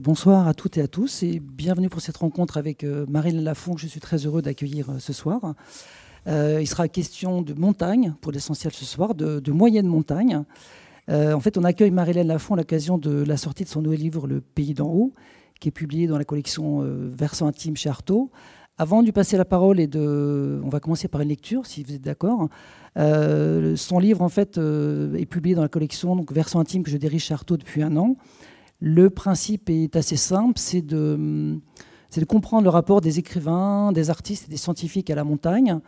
bonsoir à toutes et à tous et bienvenue pour cette rencontre avec euh, Marine Lafont que je suis très heureux d'accueillir euh, ce soir. Euh, il sera question de montagne pour l'essentiel ce soir, de, moyenne montagne. en fait, on accueille Marie-Hélène Lafont à l'occasion de la sortie de son nouvel livre Le Pays d'en haut, qui est publié dans la collection Versant intime chez Artaud. Avant de lui passer la parole et de, on va commencer par une lecture, si vous êtes d'accord. son livre en fait est publié dans la collection donc Versant intime que je dirige chez Artaud depuis un an. Le principe est assez simple, c'est de, comprendre le rapport des écrivains, des artistes et des scientifiques à la montagne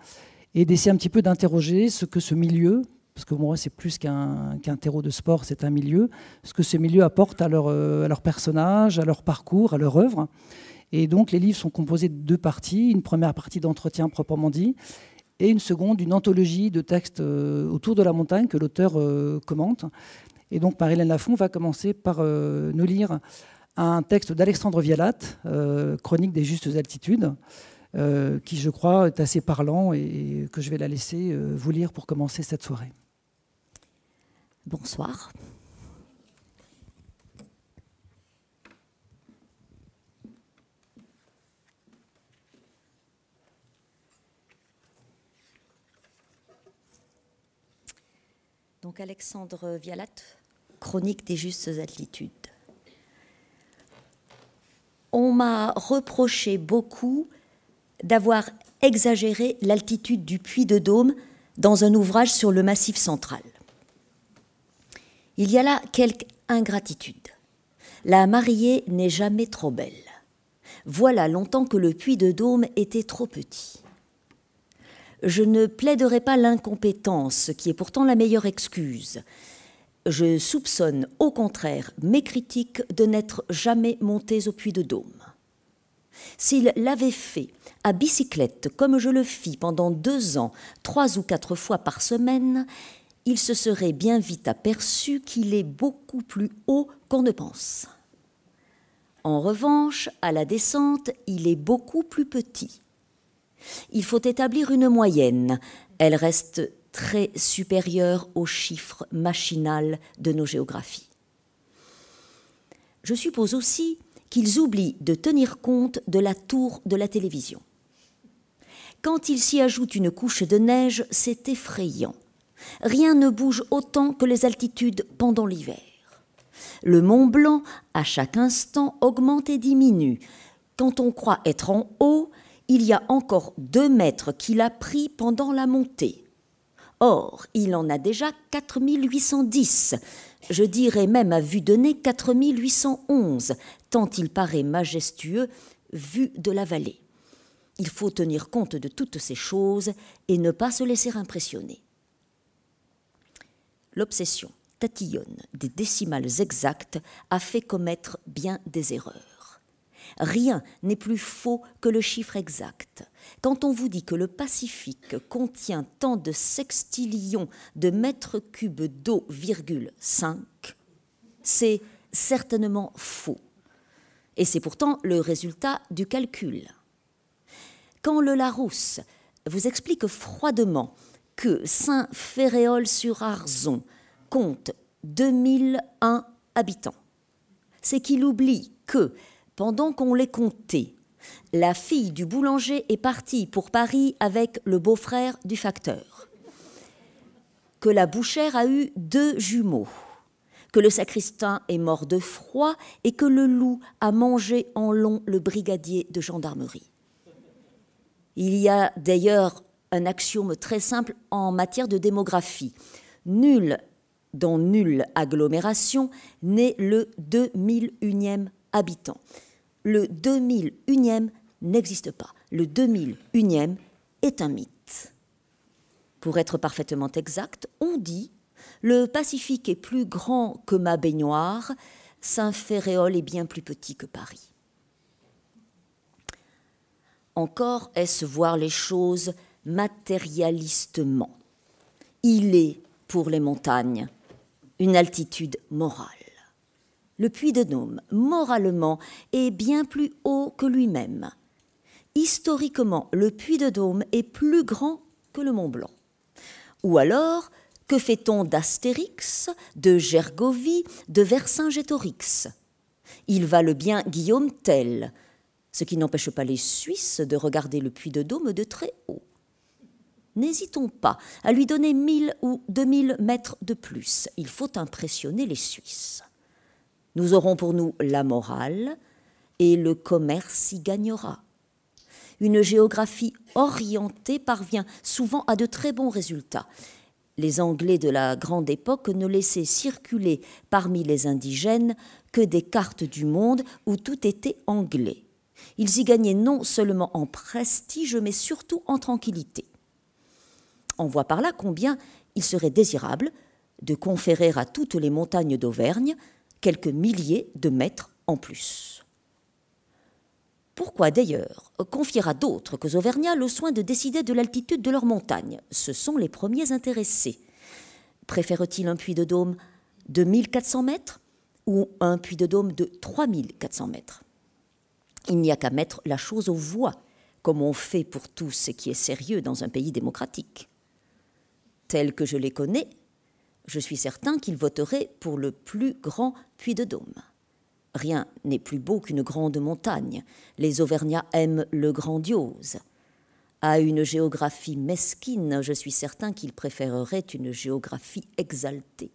et d'essayer un petit peu d'interroger ce que ce milieu, parce que moi c'est plus qu'un terreau de sport, c'est un milieu, ce que ce milieu apporte à leur, euh, à leur personnage, à leur parcours, à leur œuvre. Et donc les livres sont composés de deux parties, une première partie d'entretien proprement dit, et une seconde, une anthologie de textes euh, autour de la montagne que l'auteur euh, commente. Et donc Marie-Hélène Lafont va commencer par euh, nous lire un texte d'Alexandre Vialat, euh, Chronique des justes altitudes, euh, qui je crois est assez parlant et que je vais la laisser vous lire pour commencer cette soirée. Bonsoir. Donc Alexandre Vialat, Chronique des justes altitudes. On m'a reproché beaucoup d'avoir exagéré l'altitude du puits de Dôme dans un ouvrage sur le massif central. Il y a là quelque ingratitude. La mariée n'est jamais trop belle. Voilà longtemps que le puits de Dôme était trop petit. Je ne plaiderai pas l'incompétence, qui est pourtant la meilleure excuse, je soupçonne au contraire mes critiques de n'être jamais montés au puits de Dôme. S'il l'avait fait à bicyclette comme je le fis pendant deux ans, trois ou quatre fois par semaine, il se serait bien vite aperçu qu'il est beaucoup plus haut qu'on ne pense. En revanche, à la descente, il est beaucoup plus petit. Il faut établir une moyenne. Elle reste très supérieur aux chiffres machinal de nos géographies. Je suppose aussi qu'ils oublient de tenir compte de la tour de la télévision. Quand il s'y ajoute une couche de neige, c'est effrayant. Rien ne bouge autant que les altitudes pendant l'hiver. Le Mont Blanc, à chaque instant, augmente et diminue. Quand on croit être en haut, il y a encore deux mètres qu'il a pris pendant la montée. Or, il en a déjà 4810, je dirais même à vue de nez 4811, tant il paraît majestueux vu de la vallée. Il faut tenir compte de toutes ces choses et ne pas se laisser impressionner. L'obsession tatillonne des décimales exactes a fait commettre bien des erreurs. Rien n'est plus faux que le chiffre exact. Quand on vous dit que le Pacifique contient tant de sextillions de mètres cubes d'eau, 5, c'est certainement faux. Et c'est pourtant le résultat du calcul. Quand le Larousse vous explique froidement que Saint-Féréol-sur-Arzon compte 2001 habitants, c'est qu'il oublie que pendant qu'on les comptait, la fille du boulanger est partie pour Paris avec le beau-frère du facteur, que la bouchère a eu deux jumeaux, que le sacristain est mort de froid et que le loup a mangé en long le brigadier de gendarmerie. Il y a d'ailleurs un axiome très simple en matière de démographie. Nul dans nulle agglomération n'est le 2001e habitant le 2001e n'existe pas. Le 2001e est un mythe. Pour être parfaitement exact, on dit le Pacifique est plus grand que ma baignoire, Saint-Féréol est bien plus petit que Paris. Encore est-ce voir les choses matérialistement. Il est, pour les montagnes, une altitude morale le puits de Dôme, moralement, est bien plus haut que lui-même. Historiquement, le puits de Dôme est plus grand que le Mont Blanc. Ou alors, que fait-on d'Astérix, de Gergovie, de Vercingétorix? Ils valent bien Guillaume Tell, ce qui n'empêche pas les Suisses de regarder le puits de Dôme de très haut. N'hésitons pas à lui donner 1000 ou 2000 mètres de plus. Il faut impressionner les Suisses. Nous aurons pour nous la morale et le commerce y gagnera. Une géographie orientée parvient souvent à de très bons résultats. Les Anglais de la grande époque ne laissaient circuler parmi les indigènes que des cartes du monde où tout était anglais. Ils y gagnaient non seulement en prestige, mais surtout en tranquillité. On voit par là combien il serait désirable de conférer à toutes les montagnes d'Auvergne quelques milliers de mètres en plus. Pourquoi d'ailleurs confier à d'autres que Auvergnats le soin de décider de l'altitude de leurs montagnes Ce sont les premiers intéressés. Préfèrent-ils un puits de dôme de 1400 mètres ou un puits de dôme de 3400 mètres? Il n'y a qu'à mettre la chose aux voix, comme on fait pour tout ce qui est sérieux dans un pays démocratique tel que je les connais, je suis certain qu'ils voteraient pour le plus grand puits de Dôme. Rien n'est plus beau qu'une grande montagne. Les Auvergnats aiment le grandiose. À une géographie mesquine, je suis certain qu'ils préféreraient une géographie exaltée.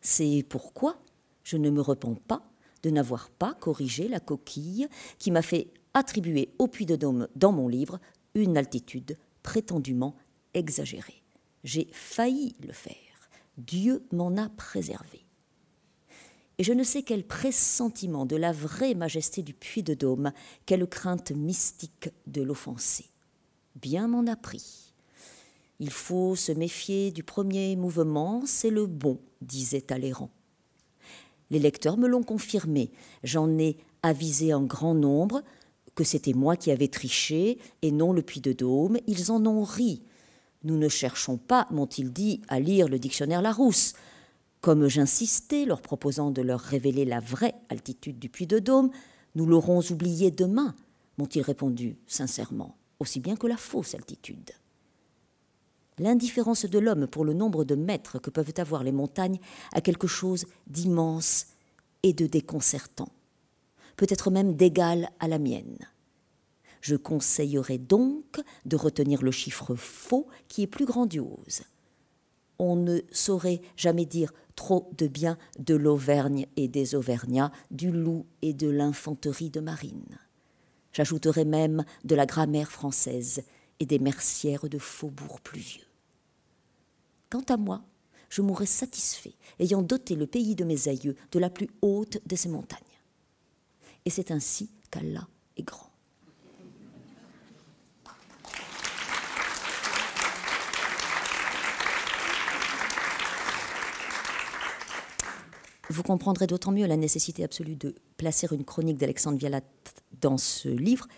C'est pourquoi je ne me repens pas de n'avoir pas corrigé la coquille qui m'a fait attribuer au Puy de Dôme dans mon livre une altitude prétendument exagérée. J'ai failli le faire. Dieu m'en a préservé. Et je ne sais quel pressentiment de la vraie majesté du puits de Dôme, quelle crainte mystique de l'offenser. Bien m'en a pris. Il faut se méfier du premier mouvement, c'est le bon, disait Talleyrand. Les lecteurs me l'ont confirmé. J'en ai avisé en grand nombre que c'était moi qui avais triché et non le puits de Dôme. Ils en ont ri. Nous ne cherchons pas, m'ont-ils dit, à lire le dictionnaire Larousse. Comme j'insistais, leur proposant de leur révéler la vraie altitude du puits de Dôme, nous l'aurons oublié demain, m'ont-ils répondu sincèrement, aussi bien que la fausse altitude. L'indifférence de l'homme pour le nombre de mètres que peuvent avoir les montagnes a quelque chose d'immense et de déconcertant, peut-être même d'égal à la mienne. Je conseillerais donc de retenir le chiffre faux qui est plus grandiose. On ne saurait jamais dire trop de bien de l'Auvergne et des Auvergnats, du loup et de l'infanterie de marine. J'ajouterais même de la grammaire française et des mercières de faubourgs pluvieux. Quant à moi, je mourrais satisfait, ayant doté le pays de mes aïeux de la plus haute de ces montagnes. Et c'est ainsi qu'Allah est grand. Vous comprendrez d'autant mieux la nécessité absolue de placer une chronique d'Alexandre Vialat dans ce livre,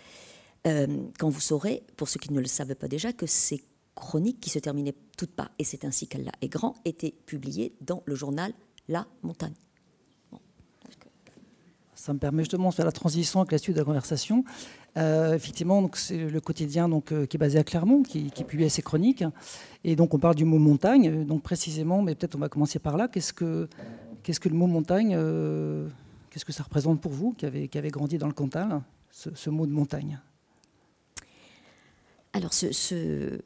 euh, quand vous saurez, pour ceux qui ne le savent pas déjà, que ces chroniques qui se terminaient toutes par Et c'est ainsi qu'Allah est grand étaient publiées dans le journal La Montagne. Ça me permet justement de faire la transition avec la suite de la conversation. Euh, effectivement, c'est le quotidien donc, euh, qui est basé à Clermont, qui, qui publie ses chroniques. Et donc, on parle du mot montagne. Donc, précisément, mais peut-être on va commencer par là. Qu'est-ce que Qu'est-ce que le mot montagne, euh, qu'est-ce que ça représente pour vous qui avez, qui grandi dans le Cantal, ce, mot de montagne? Alors, ce, ce,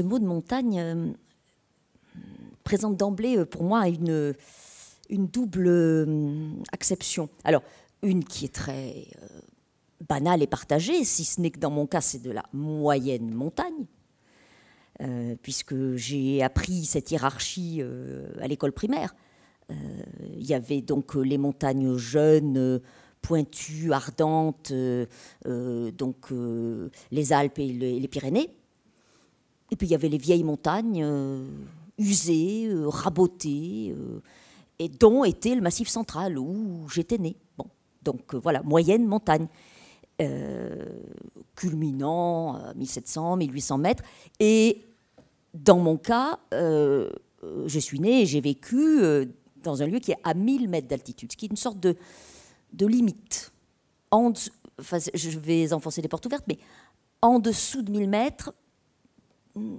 mot de montagne euh, présente d'emblée euh, pour moi une, une double acception. Alors, une qui est très banale et partagée, si ce n'est que dans mon cas, c'est de la moyenne montagne. Euh, puisque j'ai appris cette hiérarchie euh, à l'école primaire. Euh, il y avait donc les montagnes jeunes, pointues, ardentes, donc les Alpes et les, Pyrénées. Et puis il y avait les vieilles montagnes usées, rabotées, et dont était le Massif central où j'étais né. Bon, donc voilà, moyenne montagne. Culminant à 1700, 1800 mètres, et dans mon cas, euh, je suis née et j'ai vécu euh, dans un lieu qui est à 1000 mètres d'altitude, ce qui est une sorte de, de limite. En, enfin, je vais enfoncer les portes ouvertes, mais en dessous de 1000 mètres, hmm,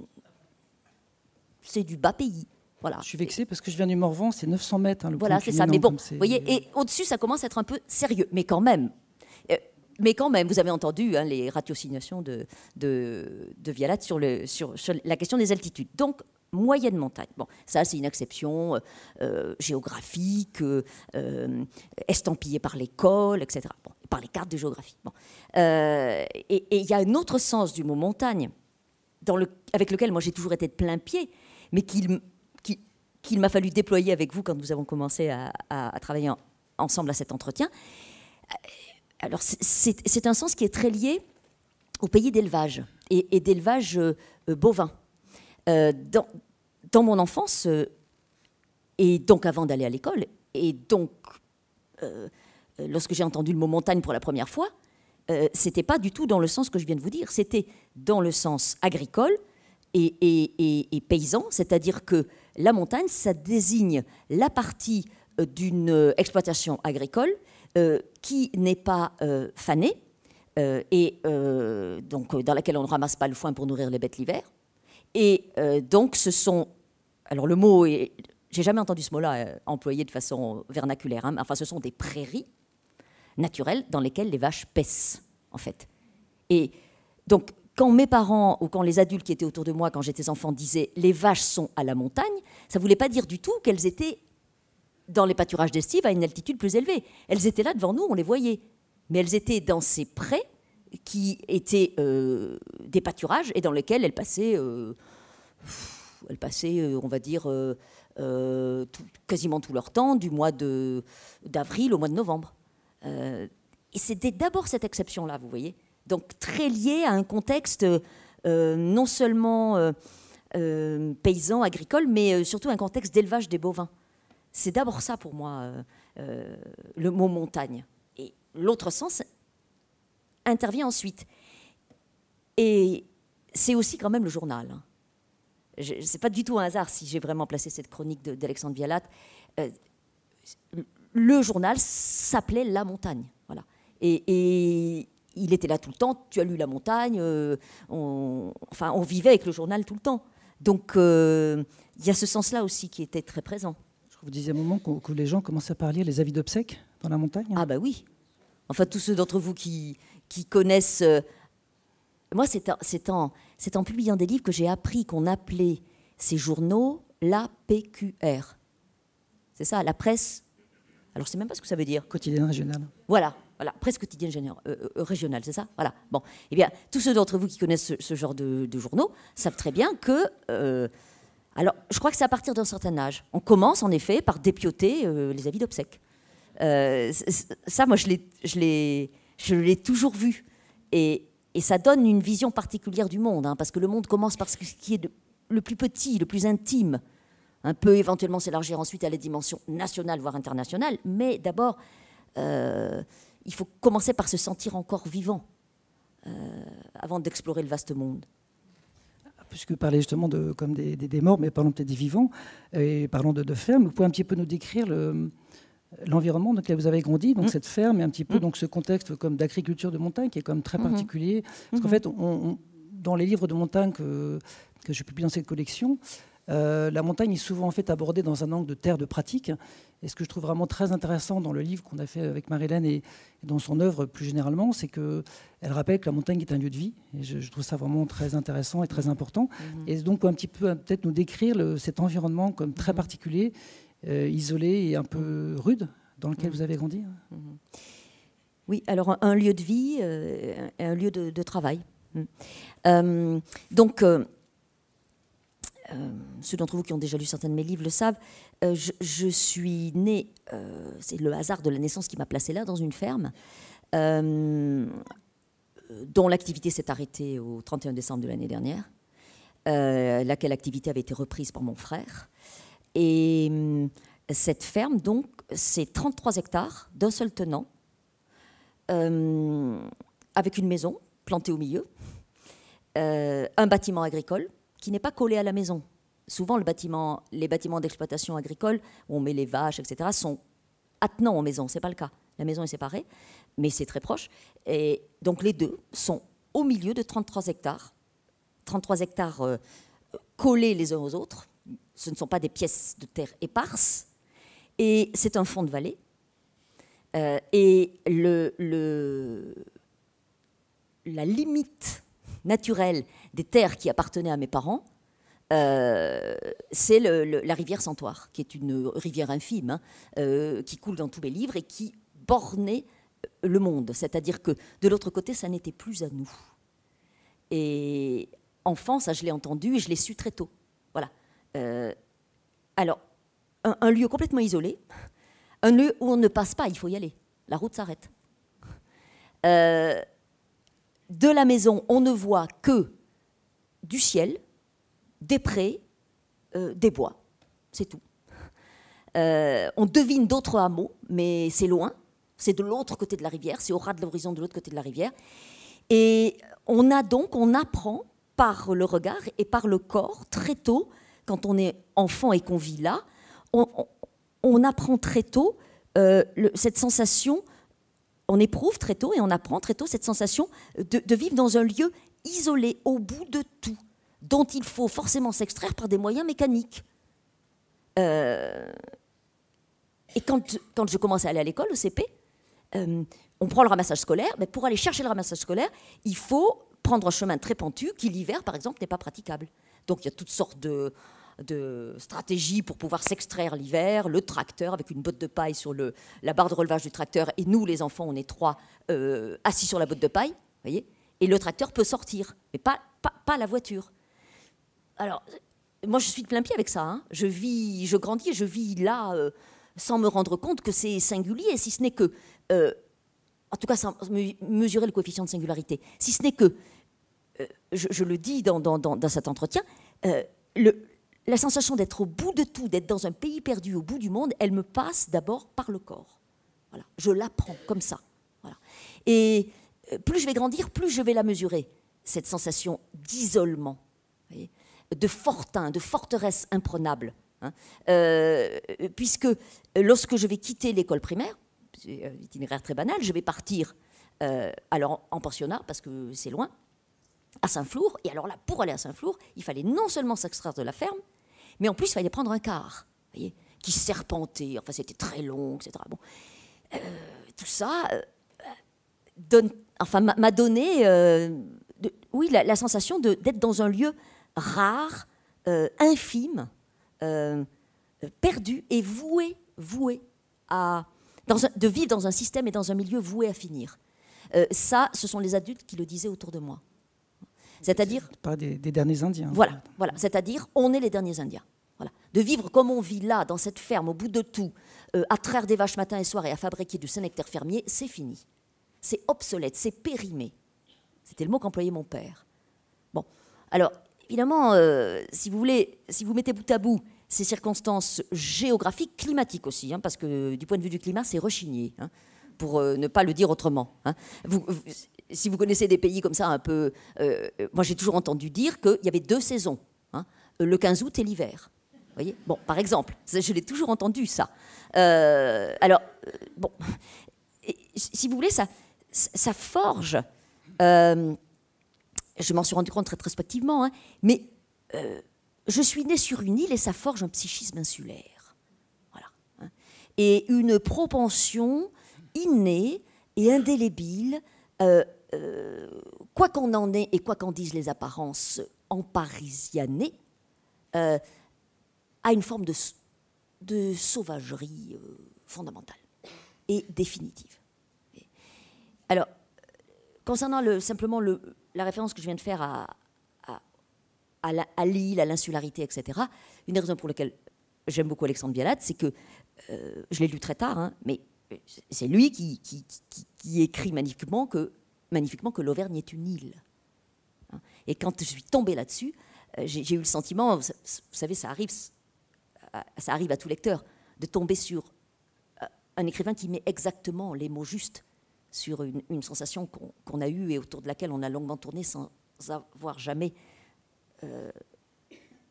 c'est du bas pays. Voilà. Je suis vexée parce que je viens du Morvan, c'est 900 mètres. hein, le Voilà, c'est ça. Mais bon, vous voyez, et au-dessus, ça commence à être un peu sérieux. Mais quand même, euh, mais quand même, vous avez entendu hein, les ratiocinations de, de, de Vialat sur, la question des altitudes. Donc, moyenne montagne. Bon, ça, c'est une exception euh, euh, géographique, euh, estampillée par l'école, etc. Par les cartes de géographie. Bon. Et il y a un autre sens du mot montagne, avec lequel moi j'ai toujours été de plein pied, mais qu'il qui- qu'il m'a fallu déployer avec vous quand nous avons commencé à, travailler en- ensemble à cet entretien. Alors, c'est- un sens qui est très lié au pays d'élevage et, d'élevage euh, euh, bovin. Euh, dans, mon enfance, et donc avant d'aller à l'école, et donc lorsque j'ai entendu le mot montagne pour la première fois, c'était pas du tout dans le sens que je viens de vous dire, c'était dans le sens agricole et, paysan, c'est-à-dire que la montagne, ça désigne la partie d'une exploitation agricole qui n'est pas euh, fanée euh, et euh, donc euh, dans laquelle on ne ramasse pas le foin pour nourrir les bêtes l'hiver. Et euh, donc ce sont, alors le mot est, j'ai jamais entendu ce mot-là euh, employé de façon vernaculaire, hein, enfin ce sont des prairies naturelles dans lesquelles les vaches paissent, en fait. Et donc, quand mes parents ou quand les adultes qui étaient autour de moi quand j'étais enfant disaient les vaches sont à la montagne, ça voulait pas dire du tout qu'elles étaient dans les pâturages d'estive à une altitude plus élevée. Elles étaient là devant nous, on les voyait. Mais elles étaient dans ces prés qui étaient euh, des pâturages et dans lesquels elles passaient, euh, elles passaient euh, on va dire, quasiment tout leur temps, du mois d'avril au mois de novembre. Et c'était d'abord cette exception-là, vous voyez. Donc très lié à un contexte non seulement paysan, agricole, mais surtout un contexte d'élevage des bovins. C'est d'abord ça pour moi, euh, euh, le mot montagne. Et l'autre sens intervient ensuite. Et c'est aussi quand même le journal. hein. Je- C'est pas du tout un hasard si j'ai vraiment placé cette chronique d'Alexandre Vialat. Euh, le journal s'appelait La Montagne. Voilà. Et, il était là tout le temps. Tu as lu La Montagne. on, enfin, on vivait avec le journal tout le temps. Donc, il y a ce sens-là aussi qui était très présent. Vous disiez à un moment que les gens commençaient à parler les avis d'obsèques dans la montagne. Ah bah oui. Enfin, tous ceux d'entre vous qui, qui connaissent... euh, moi, c'est en, publiant des livres que j'ai appris qu'on appelait ces journaux l'APQR. C'est ça, la presse... Alors, je sais même pas ce que ça veut dire. Quotidienne régionale. Voilà, voilà, presse quotidienne générale, euh, euh, régionale, c'est ça? Voilà. Bon, eh bien, tous ceux d'entre vous qui connaissent ce, ce genre de, de journaux savent très bien que. Alors, je crois que c'est à partir d'un certain âge. On commence en effet par dépioter euh, les avis d'obsèques. Euh, ça, moi, je l'ai, toujours vu. Et, ça donne une vision particulière du monde, hein, parce que le monde commence par ce qui est le plus petit, le plus intime. Un peu éventuellement s'élargir ensuite à la dimension nationale, voire internationale. Mais d'abord, euh, il faut commencer par se sentir encore vivant avant d'explorer le vaste monde. Puisque vous parlez justement de, comme des, des- des morts, mais parlons peut-être des vivants, et parlons de, de fermes, vous pouvez un petit peu nous décrire le- l'environnement dans lequel vous avez grandi, donc Mm. cette ferme, et un petit peu Mm. donc ce contexte comme d'agriculture de montagne qui est quand même très Mhm. particulier. Parce qu'en Mhm. fait, on- on- dans les livres de montagne que, que je publie dans cette collection, euh, la montagne est souvent en fait abordée dans un angle de terre de pratique. Et ce que je trouve vraiment très intéressant dans le livre qu'on a fait avec Marie-Hélène et, dans son œuvre plus généralement, c'est qu'elle rappelle que la montagne est un lieu de vie. Et je, je trouve ça vraiment très intéressant et très important. Mhm. Et donc, un petit peu, peut-être nous décrire le- cet environnement comme très Mhm. particulier, euh, isolé et un peu rude dans lequel Mhm. vous avez grandi. Oui, alors un, un lieu de vie, euh, un, lieu de, de travail. Mm. Euh, donc, euh, ceux d'entre vous qui ont déjà lu certains de mes livres le savent, euh, je, suis née, euh, c'est le hasard de la naissance qui m'a placée là, dans une ferme, euh, dont l'activité s'est arrêtée au 31 décembre de l'année dernière, euh, laquelle activité avait été reprise par mon frère. Et cette ferme, donc, c'est 33 hectares d'un seul tenant, euh, avec une maison plantée au milieu, euh, un bâtiment agricole qui n'est pas collé à la maison. Souvent, les bâtiments d'exploitation agricole, où on met les vaches, etc., sont attenants aux maisons. Ce n'est pas le cas. La maison est séparée, mais c'est très proche. Et donc, les deux sont au milieu de 33 hectares. 33 hectares euh, collés les uns aux autres, ce ne sont pas des pièces de terre éparses, et c'est un fond de vallée. Euh, et le, la limite naturelle des terres qui appartenaient à mes parents, euh, c'est la rivière Santoire, qui est une rivière infime, hein, euh, qui coule dans tous mes livres et qui bornait le monde. C'est-à-dire que de l'autre côté, ça n'était plus à nous. Et enfant, ça je l'ai entendu et je l'ai su très tôt. Voilà. Euh, alors, un, lieu complètement isolé, un lieu où on ne passe pas, il faut y aller. La route s'arrête. De la maison, on ne voit que du ciel, des prés, euh, des bois. C'est tout. Euh, on devine d'autres hameaux, mais c'est loin. C'est de l'autre côté de la rivière, c'est au ras de l'horizon de l'autre côté de la rivière. Et on a donc, on apprend par le regard et par le corps très tôt, quand on est enfant et qu'on vit là, on, apprend très tôt euh, cette sensation, on éprouve très tôt et on apprend très tôt cette sensation de vivre dans un lieu isolé, au bout de tout dont il faut forcément s'extraire par des moyens mécaniques. Euh, et quand, quand, je commence à aller à l'école, au CP, euh, on prend le ramassage scolaire, mais pour aller chercher le ramassage scolaire, il faut prendre un chemin très pentu qui, l'hiver, par exemple, n'est pas praticable. Donc il y a toutes sortes de, de stratégies pour pouvoir s'extraire l'hiver, le tracteur avec une botte de paille sur le, la barre de relevage du tracteur, et nous, les enfants, on est trois euh, assis sur la botte de paille, voyez, et le tracteur peut sortir, mais pas, pas, la voiture. Alors, moi, je suis de plein pied avec ça. Hein. Je vis, je grandis, je vis là euh, sans me rendre compte que c'est singulier, si ce n'est que, euh, en tout cas, sans mesurer le coefficient de singularité, si ce n'est que, je, le dis dans, cet entretien, la sensation d'être au bout de tout, d'être dans un pays perdu, au bout du monde, elle me passe d'abord par le corps. Voilà, je l'apprends comme ça. Voilà. Et plus je vais grandir, plus je vais la mesurer, cette sensation d'isolement de fortin, de forteresse imprenable. Hein. Euh, puisque lorsque je vais quitter l'école primaire, c'est un itinéraire très banal, je vais partir euh, alors en pensionnat parce que c'est loin, à Saint-Flour. Et alors là, pour aller à Saint-Flour, il fallait non seulement s'extraire de la ferme, mais en plus il fallait prendre un car, voyez, qui serpentait. Enfin, c'était très long, etc. Bon, euh, tout ça donne, enfin, m'a donné, oui, la, sensation d'être dans un lieu rare, euh, infime, euh, perdu et voué, voué à, de vivre dans un système et dans un milieu voué à finir. Euh, ça, ce sont les adultes qui le disaient autour de moi. C'est-à-dire pas des, derniers Indiens. Voilà, voilà. C'est-à-dire, on est les derniers Indiens. Voilà. De vivre comme on vit là, dans cette ferme, au bout de tout, à traire des vaches matin et soir et à fabriquer du Saint-Nectaire fermier, c'est fini. C'est obsolète, c'est périmé. C'était le mot qu'employait mon père. Bon, alors évidemment, euh, si vous voulez, si vous mettez bout à bout ces circonstances géographiques, climatiques aussi, hein, parce que du point de vue du climat, c'est rechigné, hein, pour euh, ne pas le dire autrement. Hein. Vous, si vous connaissez des pays comme ça un peu, euh, moi j'ai toujours entendu dire qu'il y avait deux saisons, le 15 août et l'hiver. Voyez? Bon, par exemple, je l'ai toujours entendu ça. alors, bon, si vous voulez, ça, ça forge je m'en suis rendu compte rétrospectivement, hein, mais euh, je suis né sur une île et ça forge un psychisme insulaire. Voilà. Hein. et une propension innée et indélébile, euh, euh, quoi qu'on en ait et quoi qu'en disent les apparences en parisianais, à une forme de, sauvagerie fondamentale et définitive. Alors, concernant le, simplement le, la référence que je viens de faire à, à, l'île, à l'insularité, etc., une des raisons pour lesquelles j'aime beaucoup Alexandre Bialade, c'est que euh, je l'ai lu très tard, hein, mais c'est lui qui, écrit magnifiquement que, magnifiquement que l'Auvergne est une île. Hein. Et quand je suis tombée là-dessus, euh, j'ai eu le sentiment, vous savez, ça arrive, ça arrive à tout lecteur, de tomber sur euh, un écrivain qui met exactement les mots justes sur une, sensation qu'on a eue et autour de laquelle on a longuement tourné sans avoir jamais, euh,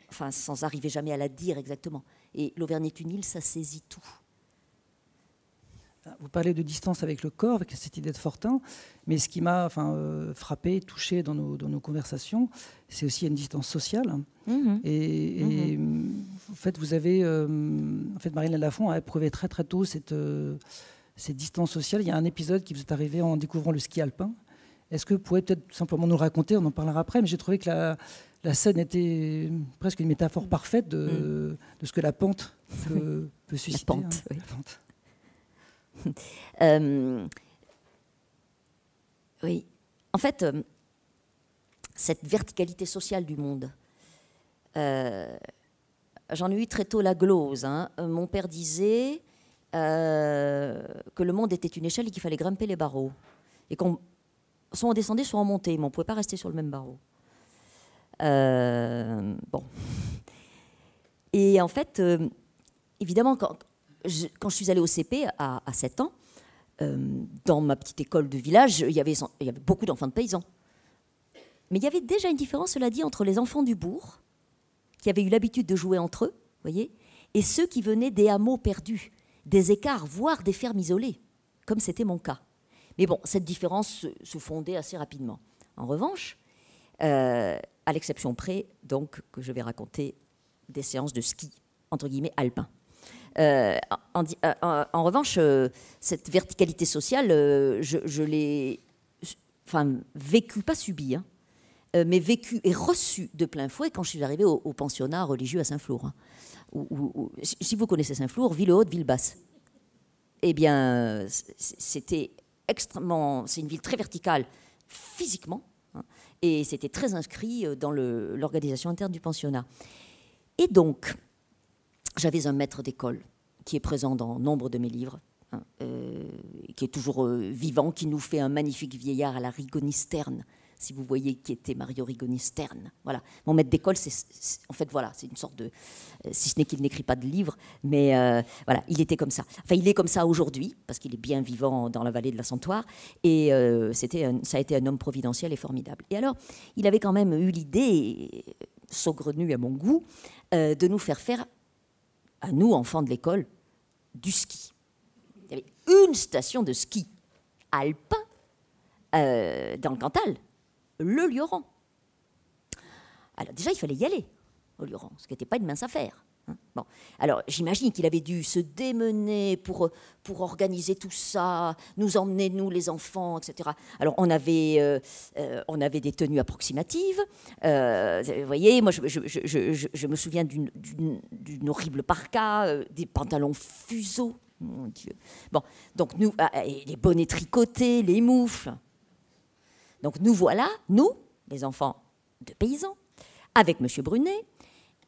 enfin sans arriver jamais à la dire exactement. Et l'Auvergne est une île, ça saisit tout. Vous parlez de distance avec le corps, avec cette idée de Fortin, mais ce qui m'a enfin, euh, frappé, touché dans nos, dans nos conversations, c'est aussi une distance sociale. Mhm. Et, mhm. en fait, vous avez, euh, en fait, Marine Lafont a éprouvé très très tôt cette, euh, cette distance sociale. Il y a un épisode qui vous est arrivé en découvrant le ski alpin. Est-ce que vous pourriez peut-être simplement nous raconter On en parlera après, mais j'ai trouvé que la, la, scène était presque une métaphore parfaite de, mhm. de ce que la pente peut, peut susciter. La pente, hein. la pente. Euh, oui. En fait, euh, cette verticalité sociale du monde, euh, j'en ai eu très tôt la glose. Hein. Mon père disait que le monde était une échelle et qu'il fallait grimper les barreaux. Et qu'on soit on descendait, soit on montait, mais on ne pouvait pas rester sur le même barreau. bon. Et en fait, évidemment, quand, quand je suis allée au CP à, 7 ans, euh, dans ma petite école de village, il y avait, il y avait beaucoup d'enfants de paysans. Mais il y avait déjà une différence, cela dit, entre les enfants du bourg, qui avaient eu l'habitude de jouer entre eux, voyez, et ceux qui venaient des hameaux perdus, des écarts, voire des fermes isolées, comme c'était mon cas. Mais bon, cette différence se, fondait assez rapidement. En revanche, euh, à l'exception près, donc, que je vais raconter des séances de ski, entre guillemets, alpin. Euh, euh, en, revanche, euh, cette verticalité sociale, je, l'ai enfin, vécue, pas subie, hein, mais vécue et reçue de plein fouet quand je suis arrivée au, pensionnat religieux à Saint-Flour. Hein, si vous connaissez Saint-Flour, ville haute, ville basse. Eh bien, c'était extrêmement. C'est une ville très verticale physiquement, hein, et c'était très inscrit dans l'organisation interne du pensionnat. Et donc, j'avais un maître d'école qui est présent dans nombre de mes livres, hein, euh, qui est toujours euh, vivant, qui nous fait un magnifique vieillard à la Rigonisterne. Si vous voyez qui était Mario Rigonisterne, voilà. Mon maître d'école, c'est en fait voilà, c'est une sorte de, euh, si ce n'est qu'il n'écrit pas de livres, mais voilà, il était comme ça. Enfin, il est comme ça aujourd'hui parce qu'il est bien vivant dans la vallée de la Santoire, et c'était, ça a été un homme providentiel et formidable. Et alors, il avait quand même eu l'idée, saugrenue à mon goût, de nous faire faire à nous, enfants de l'école, du ski. Il y avait une station de ski alpin euh, dans le Cantal, le Lioran. Alors déjà, il fallait y aller au Lioran, ce qui n'était pas une mince affaire. Hein. Bon. Alors, j'imagine qu'il avait dû se démener pour, pour organiser tout ça, nous emmener, nous, les enfants, etc. Alors, on avait, euh, euh, on avait des tenues approximatives. Euh, vous voyez, moi, je, je, je, je me souviens d'une horrible parka, des pantalons fuseaux. Mon Dieu. Bon, donc, nous, ah, les bonnets tricotés, les moufles. Donc, nous voilà, nous, les enfants de paysans, avec M. Brunet,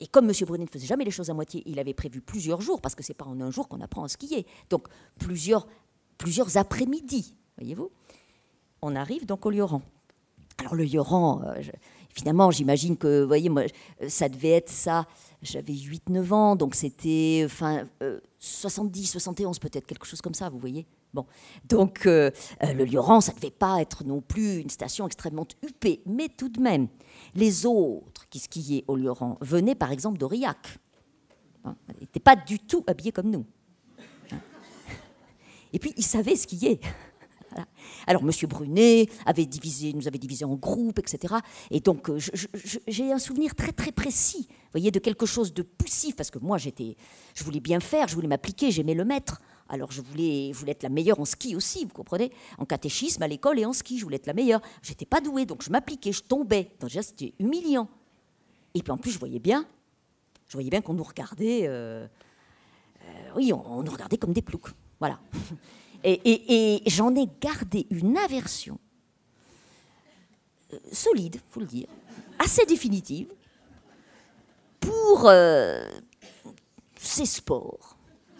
et comme M. Brunet ne faisait jamais les choses à moitié, il avait prévu plusieurs jours, parce que c'est pas en un jour qu'on apprend à skier. Donc plusieurs, plusieurs après-midi, voyez-vous. On arrive donc au Lioran. Alors le Lioran, euh, finalement, j'imagine que, vous voyez, moi, ça devait être ça. J'avais 8-9 ans, donc c'était enfin 70, 71 peut-être, quelque chose comme ça, vous voyez. Bon, donc euh, euh, le Lioran, ça ne devait pas être non plus une station extrêmement huppée, mais tout de même, les autres qui skiaient au Lioran venaient par exemple d'Aurillac. Hein, ils n'étaient pas du tout habillés comme nous. Hein. Et puis, ils savaient skier. Alors, M. Brunet avait divisé, nous avait divisé en groupes, etc. Et donc, euh, j'ai un souvenir très, très précis, voyez, de quelque chose de poussif, parce que moi, j'étais, je voulais bien faire, je voulais m'appliquer, j'aimais le maître. Alors je voulais, être la meilleure en ski aussi, vous comprenez? En catéchisme, à l'école et en ski, je voulais être la meilleure. J'étais pas douée, donc je m'appliquais, je tombais. Donc déjà, c'était humiliant. Et puis en plus, je voyais bien, je voyais bien qu'on nous regardait, euh, euh, oui, on, nous regardait comme des ploucs. Voilà. Et, j'en ai gardé une aversion euh, solide, faut le dire, assez définitive, pour ces sports,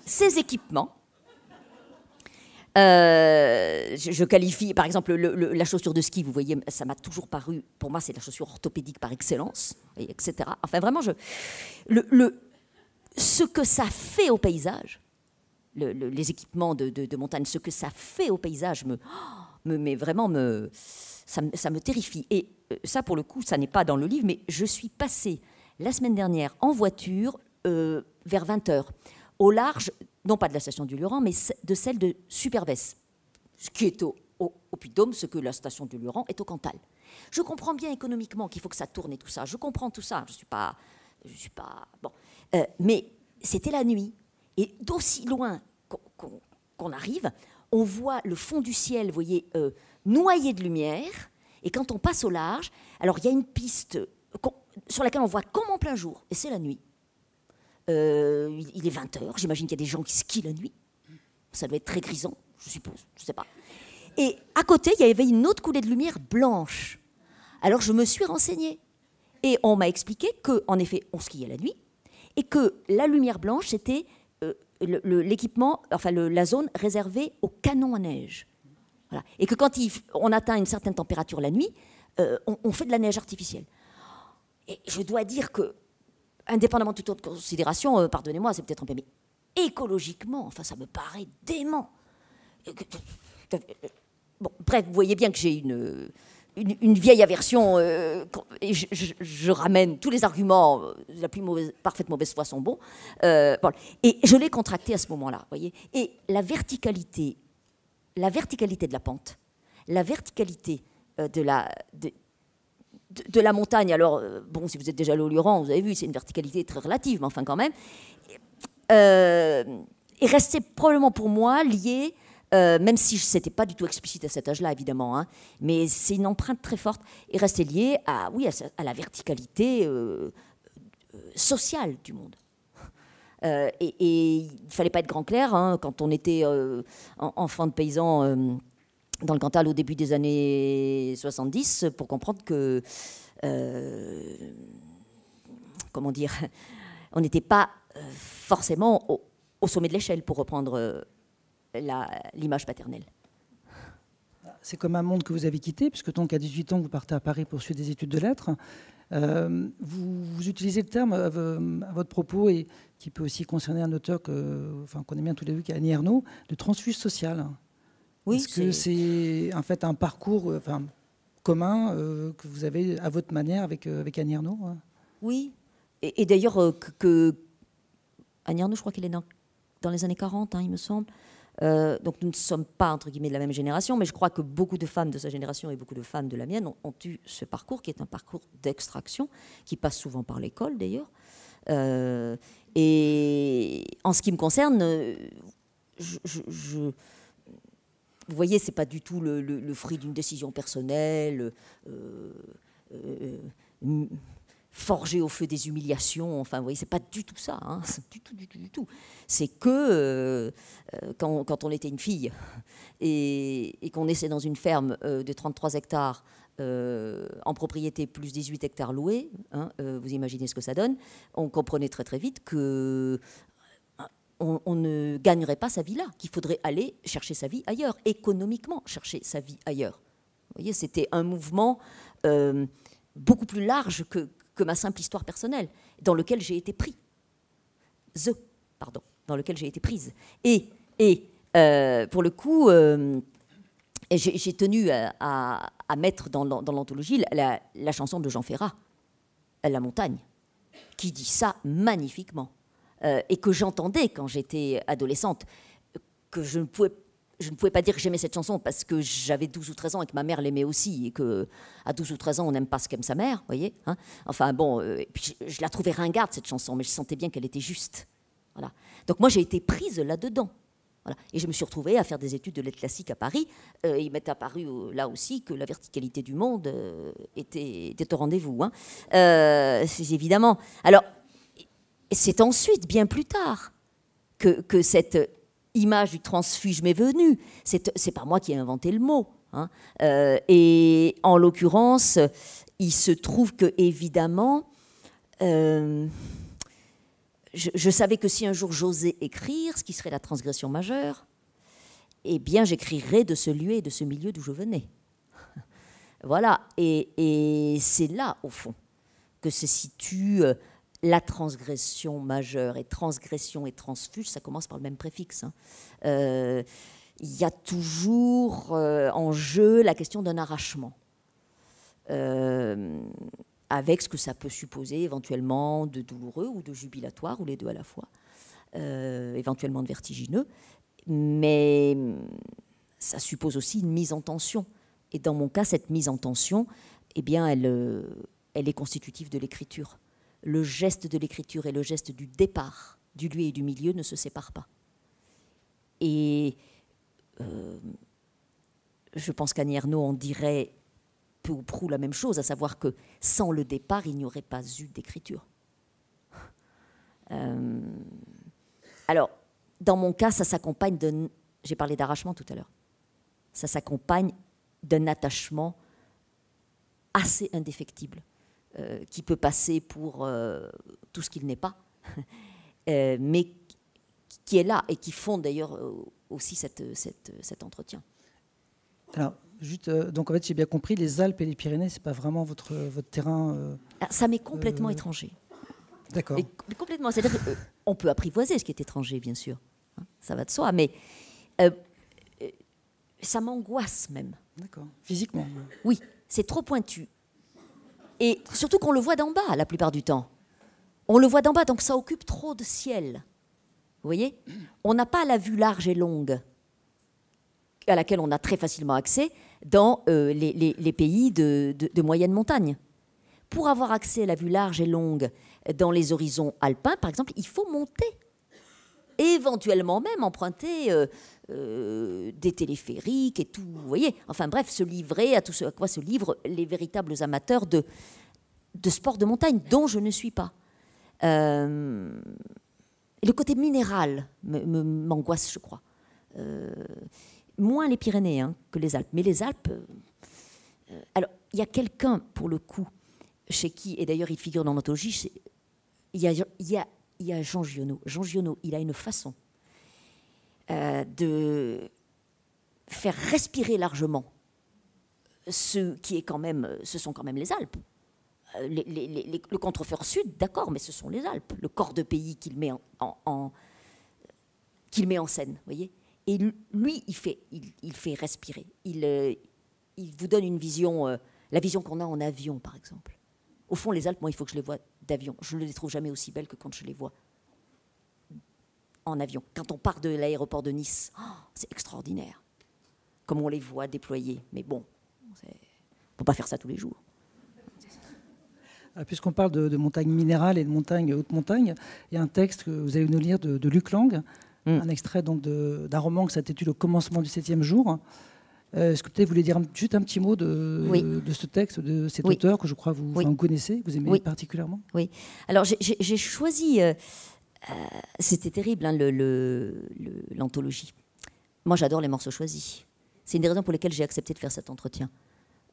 ces équipements euh, je, qualifie, par exemple, la chaussure de ski, vous voyez, ça m'a toujours paru, pour moi, c'est la chaussure orthopédique par excellence, etc. Enfin, vraiment, ce que ça fait au paysage, les équipements de, montagne, ce que ça fait au paysage, me, mais vraiment, me, ça, me terrifie. Et euh, ça, pour le coup, ça n'est pas dans le livre, mais je suis passée la semaine dernière en voiture euh, vers 20h au large non pas de la station du Luran, mais de celle de Superbès, ce qui est au, Puy-de-Dôme, ce que la station du Luran est au Cantal. Je comprends bien économiquement qu'il faut que ça tourne et tout ça. Je comprends tout ça. Je suis pas, je suis pas bon. Euh, mais c'était la nuit et d'aussi loin qu'on arrive, on voit le fond du ciel, vous voyez, euh, noyé de lumière. Et quand on passe au large, alors il y a une piste sur laquelle on voit comme en plein jour, et c'est la nuit. Euh, il est 20h, j'imagine qu'il y a des gens qui skient la nuit. Ça doit être très grisant, je suppose, je ne sais pas. Et à côté, il y avait une autre coulée de lumière blanche. Alors je me suis renseignée. Et on m'a expliqué qu'en effet, on skiait la nuit, et que la lumière blanche, c'était euh, l'équipement, enfin la zone réservée aux canons à neige. Et que quand on atteint une certaine température la nuit, euh, on, fait de la neige artificielle. Et je dois dire que, indépendamment de toute autre considération, euh, pardonnez-moi, c'est peut-être un peu, mais écologiquement, enfin, ça me paraît dément. Bon, bref, vous voyez bien que j'ai une, vieille aversion, euh, et je, ramène tous les arguments, la plus mauvaise, parfaite mauvaise foi sont bons. et je l'ai contracté à ce moment-là, voyez. Et la verticalité la verticalité de la pente, la verticalité euh, de la, la montagne. Alors, euh, bon, si vous êtes déjà allé au Luran, vous avez vu, c'est une verticalité très relative, mais enfin quand même, euh, est resté probablement pour moi lié, même si ce n'était pas du tout explicite à cet âge-là, évidemment, hein, mais c'est une empreinte très forte, est resté lié à, oui, à, la verticalité sociale du monde. Euh, et, il ne fallait pas être grand clair hein, quand on était euh, enfant de paysan euh, dans le Cantal au début des années 70 pour comprendre que, comment dire, on n'était pas forcément au, sommet de l'échelle pour reprendre l'image paternelle. C'est comme un monde que vous avez quitté, puisque donc à 18 ans, vous partez à Paris pour suivre des études de lettres. Euh, vous, utilisez le terme à, votre propos, et qui peut aussi concerner un auteur qu'on enfin, aime bien tous les deux, qui est Annie Ernaux, de transfuge social. Oui, Est-ce que c'est en fait un parcours enfin, commun euh, que vous avez à votre manière avec, euh, avec Annie hein? Oui, et, d'ailleurs, que, que, Annie Ernaux, je crois qu'elle est dans, dans, les années 40, hein, il me semble. Euh, donc nous ne sommes pas, entre guillemets, de la même génération, mais je crois que beaucoup de femmes de sa génération et beaucoup de femmes de la mienne ont, eu ce parcours qui est un parcours d'extraction, qui passe souvent par l'école d'ailleurs. Euh, et en ce qui me concerne, je, vous voyez, c'est pas du tout le, fruit d'une décision personnelle. Euh, forgé au feu des humiliations. Enfin, vous voyez, c'est pas du tout ça. Hein, du tout, du tout, du tout. C'est que euh, euh, quand, on était une fille et, qu'on était dans une ferme euh, de 33 hectares en propriété plus 18 hectares loués, hein, vous imaginez ce que ça donne, on comprenait très très vite que on, ne gagnerait pas sa vie là, qu'il faudrait aller chercher sa vie ailleurs, économiquement chercher sa vie ailleurs. Vous voyez, c'était un mouvement beaucoup plus large que, ma simple histoire personnelle, dans lequel j'ai été pris. The, pardon, dans lequel j'ai été prise. Et, et euh, pour le coup, euh, j'ai tenu à, mettre dans, l'anthologie la, chanson de Jean Ferrat, La montagne, qui dit ça magnifiquement. Euh, et que j'entendais quand j'étais adolescente, que je ne pouvais pas dire que j'aimais cette chanson parce que j'avais 12 ou 13 ans et que ma mère l'aimait aussi et que à 12 ou 13 ans on n'aime pas ce qu'aime sa mère, voyez. Hein enfin bon, euh, puis je, la trouvais ringarde cette chanson, mais je sentais bien qu'elle était juste. Voilà. Donc moi j'ai été prise là-dedans. Voilà. Et je me suis retrouvée à faire des études de lettres classiques à Paris. Euh, il m'est apparu là aussi que la verticalité du monde était, au rendez-vous. Hein. c'est évidemment. Alors, c'est ensuite, bien plus tard, que, cette image du transfuge m'est venue. C'est pas moi qui ai inventé le mot. Hein. Euh, et en l'occurrence, il se trouve que, évidemment, euh, je, savais que si un jour j'osais écrire, ce qui serait la transgression majeure, eh bien, j'écrirais de ce lieu et de ce milieu d'où je venais. voilà. Et, et c'est là, au fond, que se situe euh, la transgression majeure et transgression et transfuge, ça commence par le même préfixe. Hein. Euh, il y a toujours euh, en jeu la question d'un arrachement, euh, avec ce que ça peut supposer éventuellement de douloureux ou de jubilatoire, ou les deux à la fois. éventuellement de vertigineux, mais ça suppose aussi une mise en tension. Et dans mon cas, cette mise en tension, eh bien, elle, elle est constitutive de l'écriture. Le geste de l'écriture et le geste du départ du lieu et du milieu ne se séparent pas. Et euh, je pense qu'Annie Ernaux en dirait peu ou prou la même chose, à savoir que sans le départ, il n'y aurait pas eu d'écriture. Euh, alors, dans mon cas, ça s'accompagne de... J'ai parlé d'arrachement tout à l'heure. Ça s'accompagne d'un attachement assez indéfectible, euh, qui peut passer pour tout ce qu'il n'est pas, mais qui est là et qui fonde d'ailleurs aussi cette, cet entretien. Alors, juste, euh, donc en fait, j'ai bien compris, les Alpes et les Pyrénées, c'est pas vraiment votre, votre terrain. Euh, ah, ça m'est complètement euh, étranger. D'accord. Complètement. C'est-à-dire qu'on peut apprivoiser ce qui est étranger, bien sûr. Hein, ça va de soi, mais ça m'angoisse même. D'accord. Physiquement. Oui, c'est trop pointu. Et surtout qu'on le voit d'en bas la plupart du temps. On le voit d'en bas, donc ça occupe trop de ciel. Vous voyez? On n'a pas la vue large et longue à laquelle on a très facilement accès dans euh, les, pays de, moyenne montagne. Pour avoir accès à la vue large et longue dans les horizons alpins, par exemple, il faut monter. Éventuellement même emprunter euh, euh, des téléphériques et tout, vous voyez. Enfin bref, se livrer à tout ce à quoi se livrent les véritables amateurs de, de sport de montagne, dont je ne suis pas. Et le côté minéral m'angoisse, je crois. Euh, moins les Pyrénées hein, que les Alpes. Mais les Alpes. Euh, alors, il y a quelqu'un, pour le coup, chez qui, et d'ailleurs il figure dans l'anthologie, il y, a, y a, Jean Giono. Jean Giono, il a une façon euh, de faire respirer largement ce qui est quand même, ce sont quand même les Alpes. Euh, le contrefort sud, d'accord, mais ce sont les Alpes, le corps de pays qu'il met en, qu'il met en scène, voyez. Et lui, il fait, il, fait respirer. Il, euh, il vous donne une vision, euh, la vision qu'on a en avion, par exemple. Au fond, les Alpes, moi, il faut que je les vois d'avion. Je ne les trouve jamais aussi belles que quand je les vois en avion. Quand on part de l'aéroport de Nice, oh, c'est extraordinaire, comme on les voit déployés. Mais bon, on ne peut pas faire ça tous les jours. Ah, puisqu'on parle de, montagnes minérales et de montagnes haute montagne, il y a un texte que vous allez nous lire de, Luc Lang, mm. un extrait donc d'un roman qui s'intitule Au commencement du septième jour. Euh, est-ce que peut-être vous voulez dire juste un petit mot de, de ce texte, de cet auteur que je crois vous, vous connaissez, vous aimez particulièrement? Oui. Alors j'ai choisi, euh, c'était terrible, hein, l'anthologie. Moi j'adore les morceaux choisis. C'est une des raisons pour lesquelles j'ai accepté de faire cet entretien.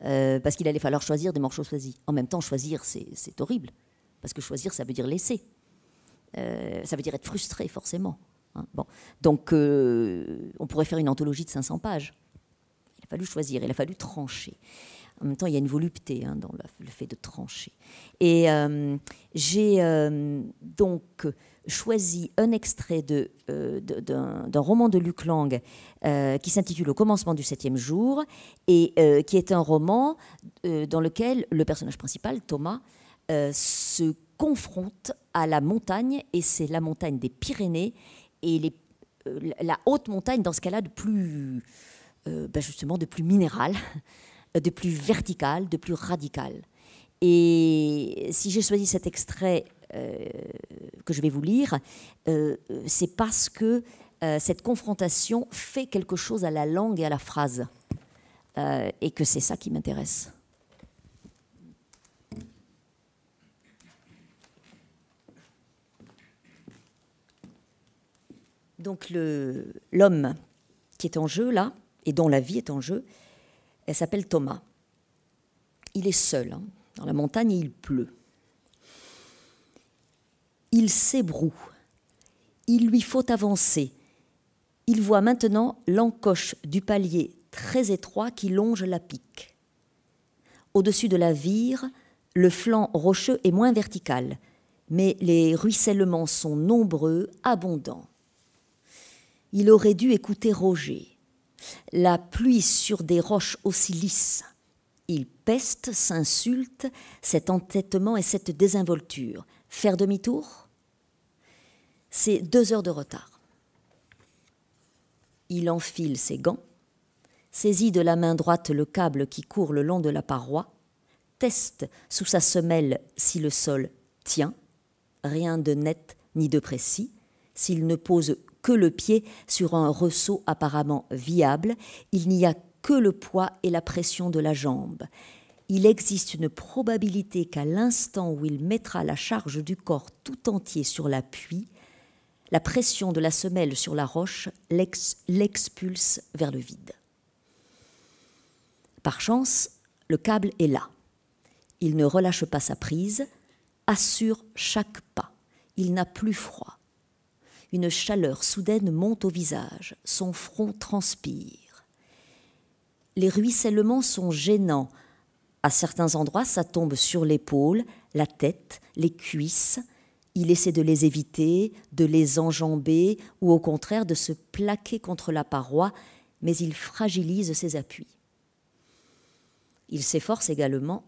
Euh, parce qu'il allait falloir choisir des morceaux choisis. En même temps, choisir, c'est horrible, parce que choisir, ça veut dire laisser. Euh, ça veut dire être frustré, forcément. Hein. Bon. Donc, euh, on pourrait faire une anthologie de 500 pages. Il a fallu choisir, il a fallu trancher. En même temps, il y a une volupté hein, dans le, fait de trancher. Et j'ai donc choisi un extrait euh, d'un roman de Luc Lang euh, qui s'intitule Au commencement du septième jour et euh, qui est un roman dans lequel le personnage principal, Thomas, se confronte à la montagne et c'est la montagne des Pyrénées et la haute montagne dans ce cas-là de plus ben justement de plus minéral, de plus vertical, de plus radical. Et si j'ai choisi cet extrait que je vais vous lire, euh, c'est parce que euh, cette confrontation fait quelque chose à la langue et à la phrase, et que c'est ça qui m'intéresse. Donc l'homme qui est en jeu là, et dont la vie est en jeu, elle s'appelle Thomas. Il est seul, hein. dans la montagne et il pleut il s'ébroue. Il lui faut avancer. Il voit maintenant l'encoche du palier très étroit qui longe la pique. Au-dessus de la vire, le flanc rocheux est moins vertical, mais les ruissellements sont nombreux, abondants. Il aurait dû écouter Roger. La pluie sur des roches aussi lisses. Il peste, s'insulte, cet entêtement et cette désinvolture. Faire demi-tour? C'est deux heures de retard. Il enfile ses gants, saisit de la main droite le câble qui court le long de la paroi, teste sous sa semelle si le sol tient, rien de net ni de précis, s'il ne pose que le pied sur un ressaut apparemment viable, il n'y a que le poids et la pression de la jambe. Il existe une probabilité qu'à l'instant où il mettra la charge du corps tout entier sur l'appui, la pression de la semelle sur la roche l'expulse vers le vide. Par chance, le câble est là. Il ne relâche pas sa prise, assure chaque pas. Il n'a plus froid. Une chaleur soudaine monte au visage, son front transpire. Les ruissellements sont gênants. À certains endroits, ça tombe sur l'épaule, la tête, les cuisses. Il essaie de les éviter, de les enjamber ou au contraire de se plaquer contre la paroi, mais il fragilise ses appuis. Il s'efforce également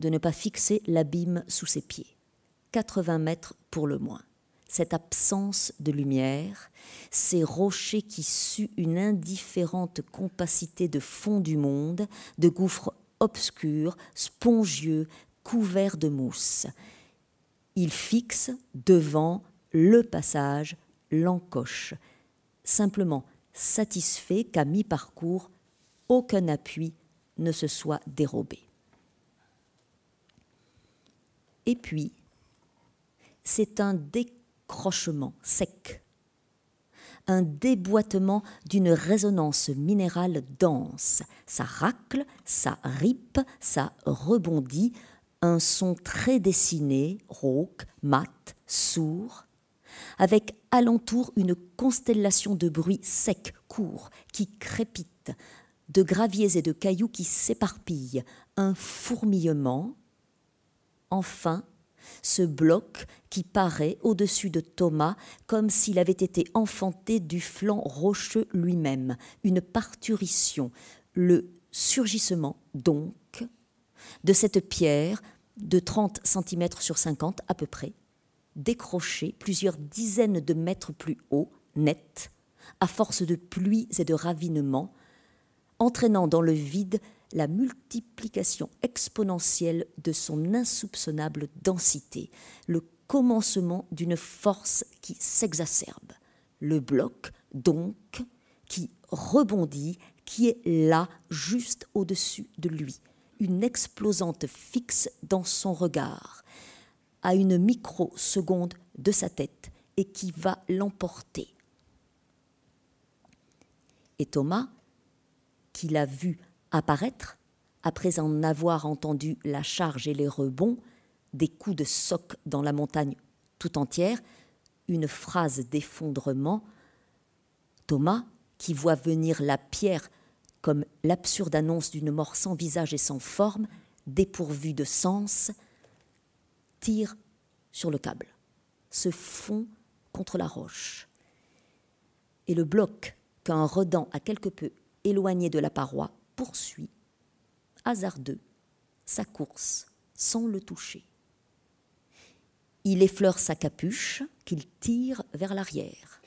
de ne pas fixer l'abîme sous ses pieds. 80 mètres pour le moins. Cette absence de lumière, ces rochers qui suent une indifférente compacité de fond du monde, de gouffres obscurs, spongieux, couverts de mousse. Il fixe devant le passage, l'encoche, simplement satisfait qu'à mi-parcours, aucun appui ne se soit dérobé. Et puis, c'est un décrochement sec, un déboîtement d'une résonance minérale dense. Ça racle, ça ripe, ça rebondit, un son très dessiné, rauque, mat, sourd, avec alentour une constellation de bruits secs, courts, qui crépitent, de graviers et de cailloux qui s'éparpillent, un fourmillement, enfin ce bloc qui paraît au-dessus de Thomas comme s'il avait été enfanté du flanc rocheux lui-même, une parturition, le surgissement donc de cette pierre de 30 cm sur 50 à peu près, décrochée plusieurs dizaines de mètres plus haut, nette, à force de pluies et de ravinements, entraînant dans le vide la multiplication exponentielle de son insoupçonnable densité, le commencement d'une force qui s'exacerbe, le bloc, donc, qui rebondit, qui est là, juste au-dessus de lui, une explosante fixe dans son regard, à une microseconde de sa tête, et qui va l'emporter. Et Thomas, qui l'a vu apparaître, après en avoir entendu la charge et les rebonds, des coups de soc dans la montagne tout entière, une phrase d'effondrement. Thomas, qui voit venir la pierre comme l'absurde annonce d'une mort sans visage et sans forme, dépourvue de sens, tire sur le câble, se fond contre la roche. Et le bloc qu'un redent a quelque peu éloigné de la paroi poursuit, hasardeux, sa course sans le toucher. Il effleure sa capuche qu'il tire vers l'arrière.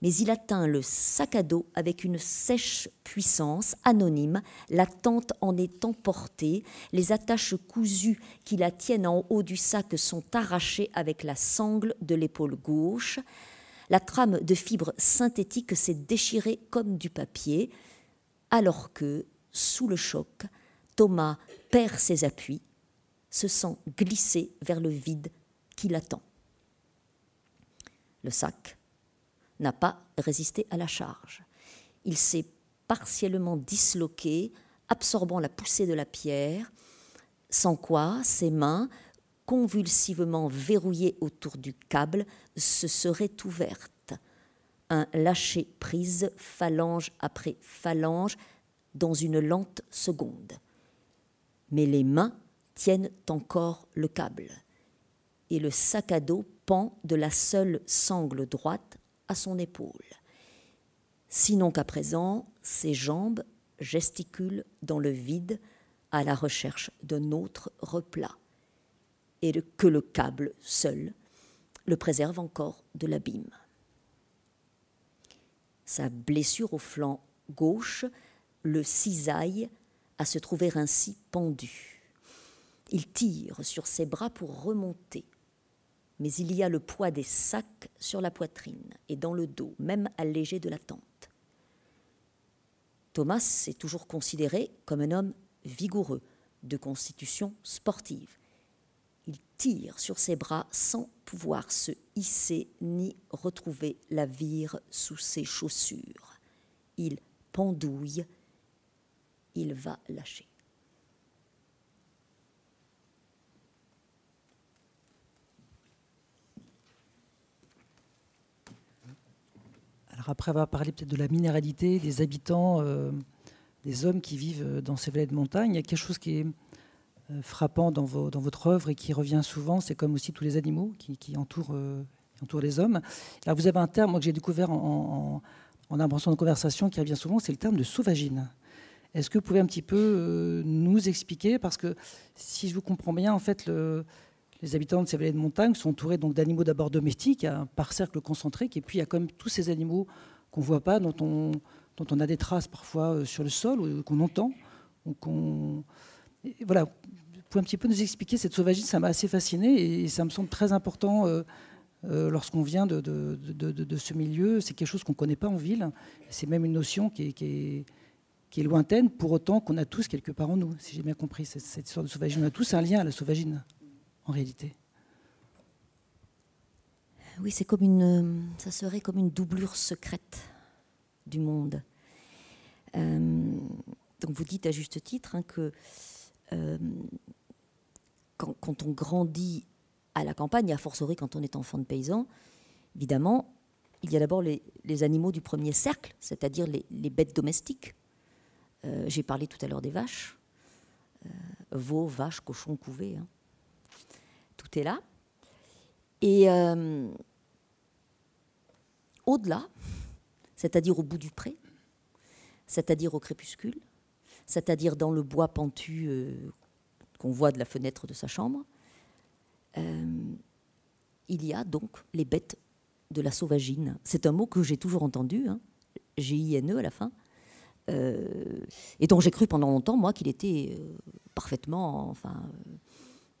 Mais il atteint le sac à dos avec une sèche puissance anonyme, la tente en est emportée, les attaches cousues qui la tiennent en haut du sac sont arrachées avec la sangle de l'épaule gauche, la trame de fibres synthétiques s'est déchirée comme du papier, alors que, sous le choc, Thomas perd ses appuis, se sent glisser vers le vide qui l'attend. Le sac n'a pas résisté à la charge. Il s'est partiellement disloqué, absorbant la poussée de la pierre, sans quoi ses mains, convulsivement verrouillées autour du câble, se seraient ouvertes un lâcher-prise phalange après phalange dans une lente seconde. Mais les mains tiennent encore le câble et le sac à dos pend de la seule sangle droite à son épaule. Sinon qu'à présent, ses jambes gesticulent dans le vide à la recherche d'un autre replat, et que le câble seul le préserve encore de l'abîme. Sa blessure au flanc gauche le cisaille à se trouver ainsi pendu. Il tire sur ses bras pour remonter, mais il y a le poids des sacs sur la poitrine et dans le dos, même allégé de la tente. Thomas est toujours considéré comme un homme vigoureux, de constitution sportive. Il tire sur ses bras sans pouvoir se hisser ni retrouver la vire sous ses chaussures. Il pendouille, il va lâcher. Après avoir parlé peut-être de la minéralité, des habitants, euh, des hommes qui vivent euh, dans ces vallées de montagne, il y a quelque chose qui est euh, frappant dans, votre œuvre et qui revient souvent, c'est comme aussi tous les animaux qui, entourent, entourent, les hommes. Alors vous avez un terme que j'ai découvert en, en, en de conversation qui revient souvent, c'est le terme de sauvagine. Est-ce que vous pouvez un petit peu nous expliquer? Parce que si je vous comprends bien, en fait, le, les habitants de ces vallées de montagne sont entourés donc d'animaux d'abord domestiques, par cercle concentrique, et puis il y a quand même tous ces animaux qu'on ne voit pas, dont on, a des traces parfois euh, sur le sol, ou qu'on entend. voilà, vous pouvez un petit peu nous expliquer cette sauvagerie, ça m'a assez fasciné, et ça me semble très important euh, euh, lorsqu'on vient de, ce milieu. C'est quelque chose qu'on ne connaît pas en ville, c'est même une notion qui est, qui est, lointaine, pour autant qu'on a tous quelque part en nous, si j'ai bien compris cette, cette histoire de sauvagine. On a tous un lien à la sauvagine en réalité Oui, c'est comme une, ça serait comme une doublure secrète du monde. Euh, donc vous dites à juste titre hein, que euh, quand, on grandit à la campagne, à forcerie quand on est enfant de paysan, évidemment, il y a d'abord les, animaux du premier cercle, c'est-à-dire les, bêtes domestiques. Euh, j'ai parlé tout à l'heure des vaches, veaux, vaches, cochons, couvées. Hein là. Et euh, au-delà, c'est-à-dire au bout du pré, c'est-à-dire au crépuscule, c'est-à-dire dans le bois pentu euh, qu'on voit de la fenêtre de sa chambre, euh, il y a donc les bêtes de la sauvagine. C'est un mot que j'ai toujours entendu, hein, G-I-N-E à la fin, et dont j'ai cru pendant longtemps, moi, qu'il était parfaitement, enfin,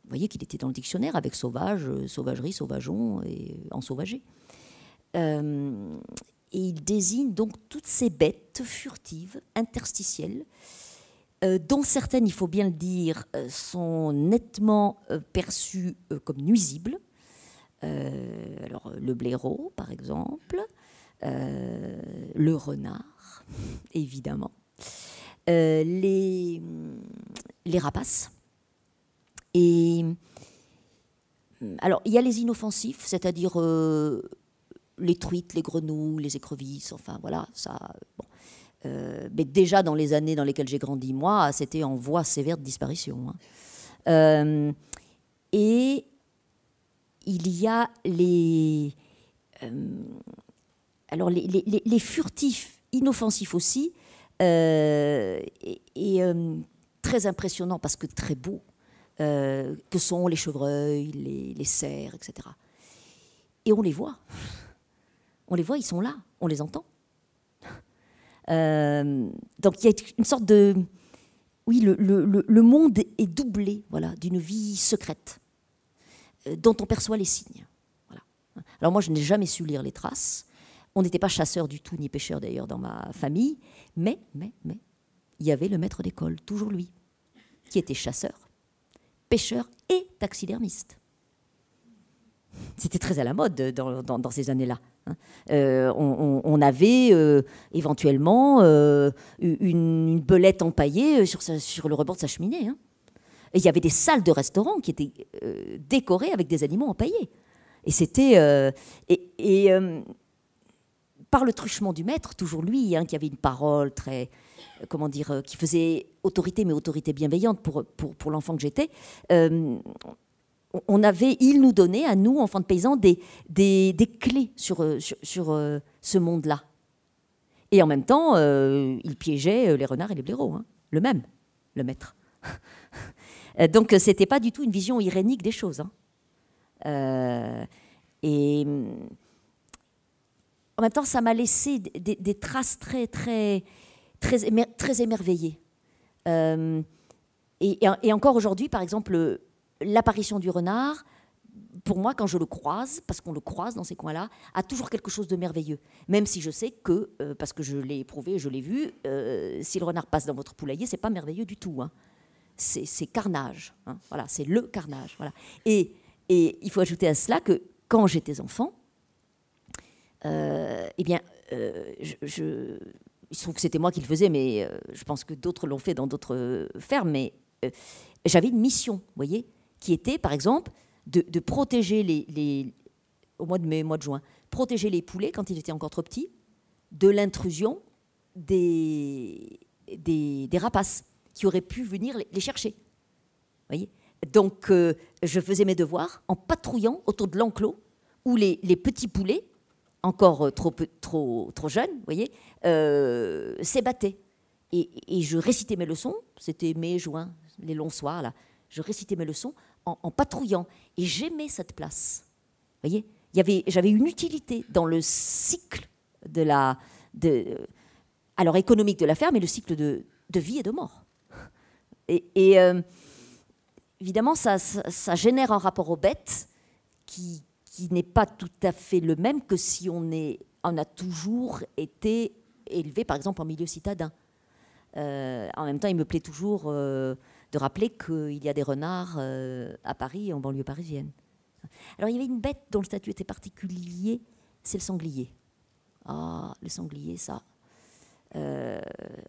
vous voyez qu'il était dans le dictionnaire avec sauvage, euh, sauvagerie, sauvageon et ensauvagé. Euh, et il désigne donc toutes ces bêtes furtives, interstitielles, euh, dont certaines, il faut bien le dire, sont nettement perçues comme nuisibles. alors le blaireau, par exemple, le renard, évidemment, les rapaces et alors, il y a les inoffensifs, c'est-à-dire euh, les truites, les grenouilles, les écrevisses, enfin voilà, ça. Euh, mais déjà dans les années dans lesquelles j'ai grandi, moi, c'était en voie sévère de disparition. Hein. Euh, et il y a les. alors, les, furtifs, inoffensifs aussi, et, et très impressionnants parce que très beaux. Euh, que sont les chevreuils, les, cerfs, etc. Et on les voit. On les voit, ils sont là, on les entend. Euh, donc il y a une sorte de... Oui, le, monde est doublé voilà, d'une vie secrète euh, dont on perçoit les signes. Voilà. Alors moi, je n'ai jamais su lire les traces. On n'était pas chasseurs du tout, ni pêcheurs d'ailleurs dans ma famille. Mais, mais, mais, il y avait le maître d'école, toujours lui, qui était chasseur pêcheur et taxidermiste. C'était très à la mode dans, ces années-là. Hein. Euh, on, avait euh, éventuellement euh, une, belette empaillée sur, sur, le rebord de sa cheminée. Hein. Et il y avait des salles de restaurant qui étaient décorées avec des animaux empaillés. Et c'était. et, par le truchement du maître, toujours lui, hein, qui avait une parole très, comment dire, euh, qui faisait autorité, mais autorité bienveillante pour, pour, pour l'enfant que j'étais, euh, on avait, il nous donnait, à nous, enfants de paysans, des, des, des clés sur, euh, sur, ce monde-là. Et en même temps, il piégeait les renards et les blaireaux, hein, le même, le maître. Donc, c'était pas du tout une vision irénique des choses. Hein. Et en même temps, ça m'a laissé des, traces très, très, très, très émerveillées. Euh, et, encore aujourd'hui, par exemple, l'apparition du renard, pour moi, quand je le croise, parce qu'on le croise dans ces coins-là, a toujours quelque chose de merveilleux. Même si je sais que, euh, parce que je l'ai éprouvé, je l'ai vu, euh, si le renard passe dans votre poulailler, c'est pas merveilleux du tout. Hein. C'est carnage. Hein. Voilà, c'est le carnage. Voilà. Et, il faut ajouter à cela que quand j'étais enfant, eh bien, je, il se trouve que c'était moi qui le faisais, mais je pense que d'autres l'ont fait dans d'autres fermes. Mais j'avais une mission, vous voyez, qui était, par exemple, de, protéger les, au mois de mai, mois de juin, protéger les poulets quand ils étaient encore trop petits de l'intrusion des, des, rapaces qui auraient pu venir les, chercher. Voyez Donc, euh, je faisais mes devoirs en patrouillant autour de l'enclos où les, petits poulets, encore euh, trop, trop, trop jeunes, voyez, euh, s'ébattaient. Et, je récitais mes leçons, c'était mai, juin, les longs soirs, là. Je récitais mes leçons en, patrouillant. Et j'aimais cette place. Vous voyez J'avais une utilité dans le cycle de la. De, alors économique de la ferme, mais le cycle de, de vie et de mort. Et, euh, évidemment, ça, ça, génère un rapport aux bêtes qui, qui n'est pas tout à fait le même que si on, est, on a toujours été élevé, par exemple, en milieu citadin. Euh, en même temps, il me plaît toujours euh, de rappeler qu'il y a des renards euh, à Paris et en banlieue parisienne. Alors il y avait une bête dont le statut était particulier, c'est le sanglier. Ah, le sanglier, ça. Euh,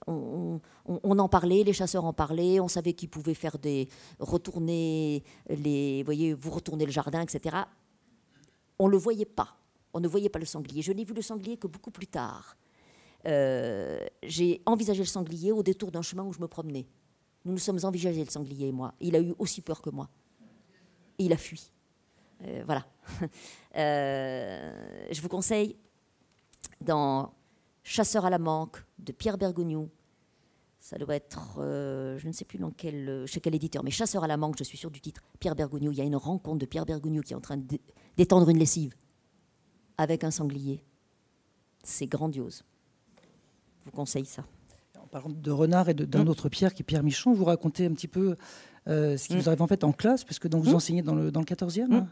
on, en parlait, les chasseurs en parlaient, on savait qu'ils pouvaient faire des retourner les, voyez, vous retourner le jardin, etc. On le voyait pas. On ne voyait pas le sanglier. Je n'ai vu le sanglier que beaucoup plus tard. Euh, j'ai envisagé le sanglier au détour d'un chemin où je me promenais. Nous nous sommes envisagés, le sanglier et moi. Il a eu aussi peur que moi. Il a fui. Euh, voilà. Euh, je vous conseille, dans Chasseur à la manque de Pierre Bergogneau, ça doit être, je ne sais plus dans quel, chez quel éditeur, mais Chasseur à la manque, je suis sûr du titre, Pierre Bergogneau. Il y a une rencontre de Pierre Bergogneau qui est en train d'étendre une lessive avec un sanglier. C'est grandiose. Je vous conseille ça parlant de renard et d'un mm. autre Pierre qui est Pierre Michon, vous racontez un petit peu euh, ce qui mm. vous arrive en fait en classe, puisque donc vous mm. enseignez dans le, dans le 14e.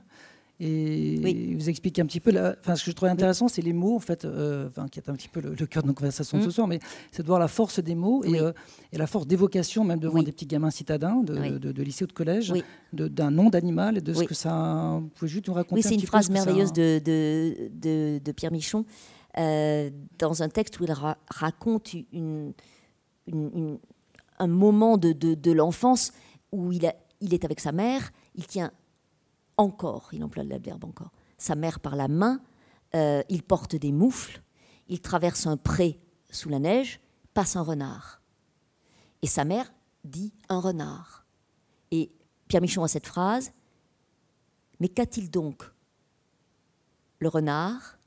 Et vous expliquez un petit peu, la, enfin, ce que je trouvais intéressant, c'est les mots, en fait, euh, enfin, qui est un petit peu le, cœur de nos conversations de ce soir, mais c'est de voir la force des mots et, euh, et la force d'évocation, même devant des petits gamins citadins de, de, lycée ou de collège, d'un nom d'animal et de ce que ça. Vous pouvez juste nous raconter Oui, c'est une phrase merveilleuse de, de, Pierre Michon, dans un texte où il raconte une un moment de, l'enfance où il, est avec sa mère, il tient encore, il emploie le verbe encore, sa mère par la main, euh, il porte des moufles, il traverse un pré sous la neige, passe un renard. Et sa mère dit un renard. Et Pierre Michon a cette phrase, mais qu'a-t-il donc le renard?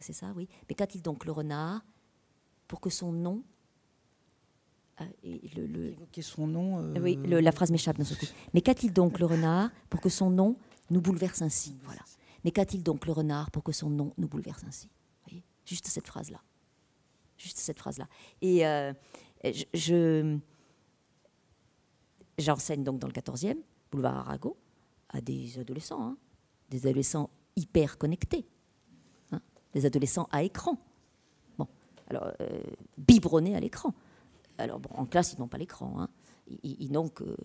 C'est ça, oui. Mais qu'a-t-il donc le renard pour que son nom ah, le, son nom. Euh, oui, la phrase m'échappe d'un seul coup. Mais qu'a-t-il donc le renard pour que son nom nous bouleverse ainsi Voilà. Mais qu'a-t-il donc le renard pour que son nom nous bouleverse ainsi? Juste cette phrase-là. Juste cette phrase-là. Et euh, je, j'enseigne donc dans le 14e, boulevard Arago, à des adolescents, hein. des adolescents hyper connectés, hein, des adolescents à écran. Bon, alors, euh, biberonnés à l'écran. Alors, en classe, ils n'ont pas l'écran. Hein. Ils, n'ont que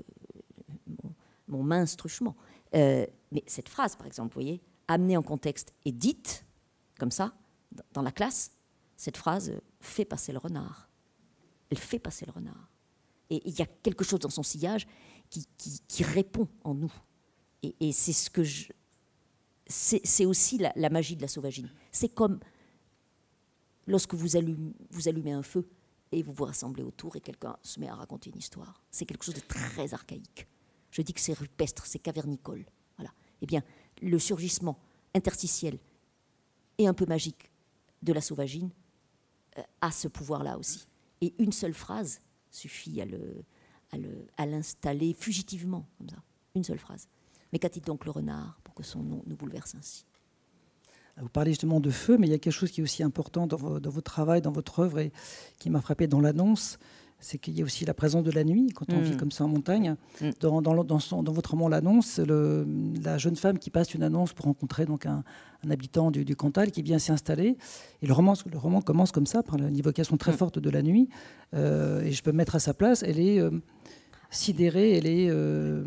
mon, mince truchement. Euh, mais cette phrase, par exemple, vous voyez, amenée en contexte et dite, comme ça, dans la classe, cette phrase fait passer le renard. Elle fait passer le renard. Et il y a quelque chose dans son sillage qui, répond en nous. Et, c'est ce que. C'est aussi la, magie de la sauvagine. C'est comme lorsque vous allumez un feu et vous vous rassemblez autour et quelqu'un se met à raconter une histoire. C'est quelque chose de très archaïque. Je dis que c'est rupestre, c'est cavernicole. Voilà. Eh bien, le surgissement interstitiel et un peu magique de la sauvagine euh, a ce pouvoir-là aussi. Et une seule phrase suffit à, le, à, l'installer fugitivement, comme ça. Une seule phrase. Mais qu'a-t-il donc le renard pour que son nom nous bouleverse ainsi? Vous parlez justement de feu, mais il y a quelque chose qui est aussi important dans, votre travail, dans votre œuvre, et qui m'a frappé dans l'annonce, c'est qu'il y a aussi la présence de la nuit quand on vit mm. comme ça en montagne. Mm. Dans, dans, dans, votre roman L'annonce, la jeune femme qui passe une annonce pour rencontrer donc un, habitant du, Cantal qui vient s'y installer. Et le roman, le roman commence comme ça, par une évocation très mm. forte de la nuit. Euh, et je peux me mettre à sa place. Elle est euh, sidérée, elle est euh,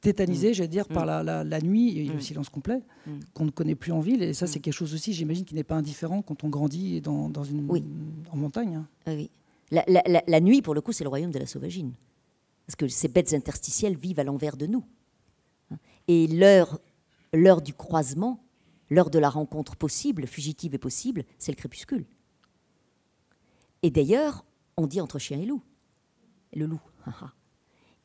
tétanisée, j'allais dire, par la, la, nuit et le silence complet qu'on ne connaît plus en ville. Et ça, c'est quelque chose aussi, j'imagine, qui n'est pas indifférent quand on grandit dans, dans une, en montagne. Hein. La, nuit, pour le coup, c'est le royaume de la sauvagine. Parce que ces bêtes interstitielles vivent à l'envers de nous. Et l'heure, l'heure du croisement, l'heure de la rencontre possible, fugitive et possible, c'est le crépuscule. Et d'ailleurs, on dit entre chien et loup. Le loup.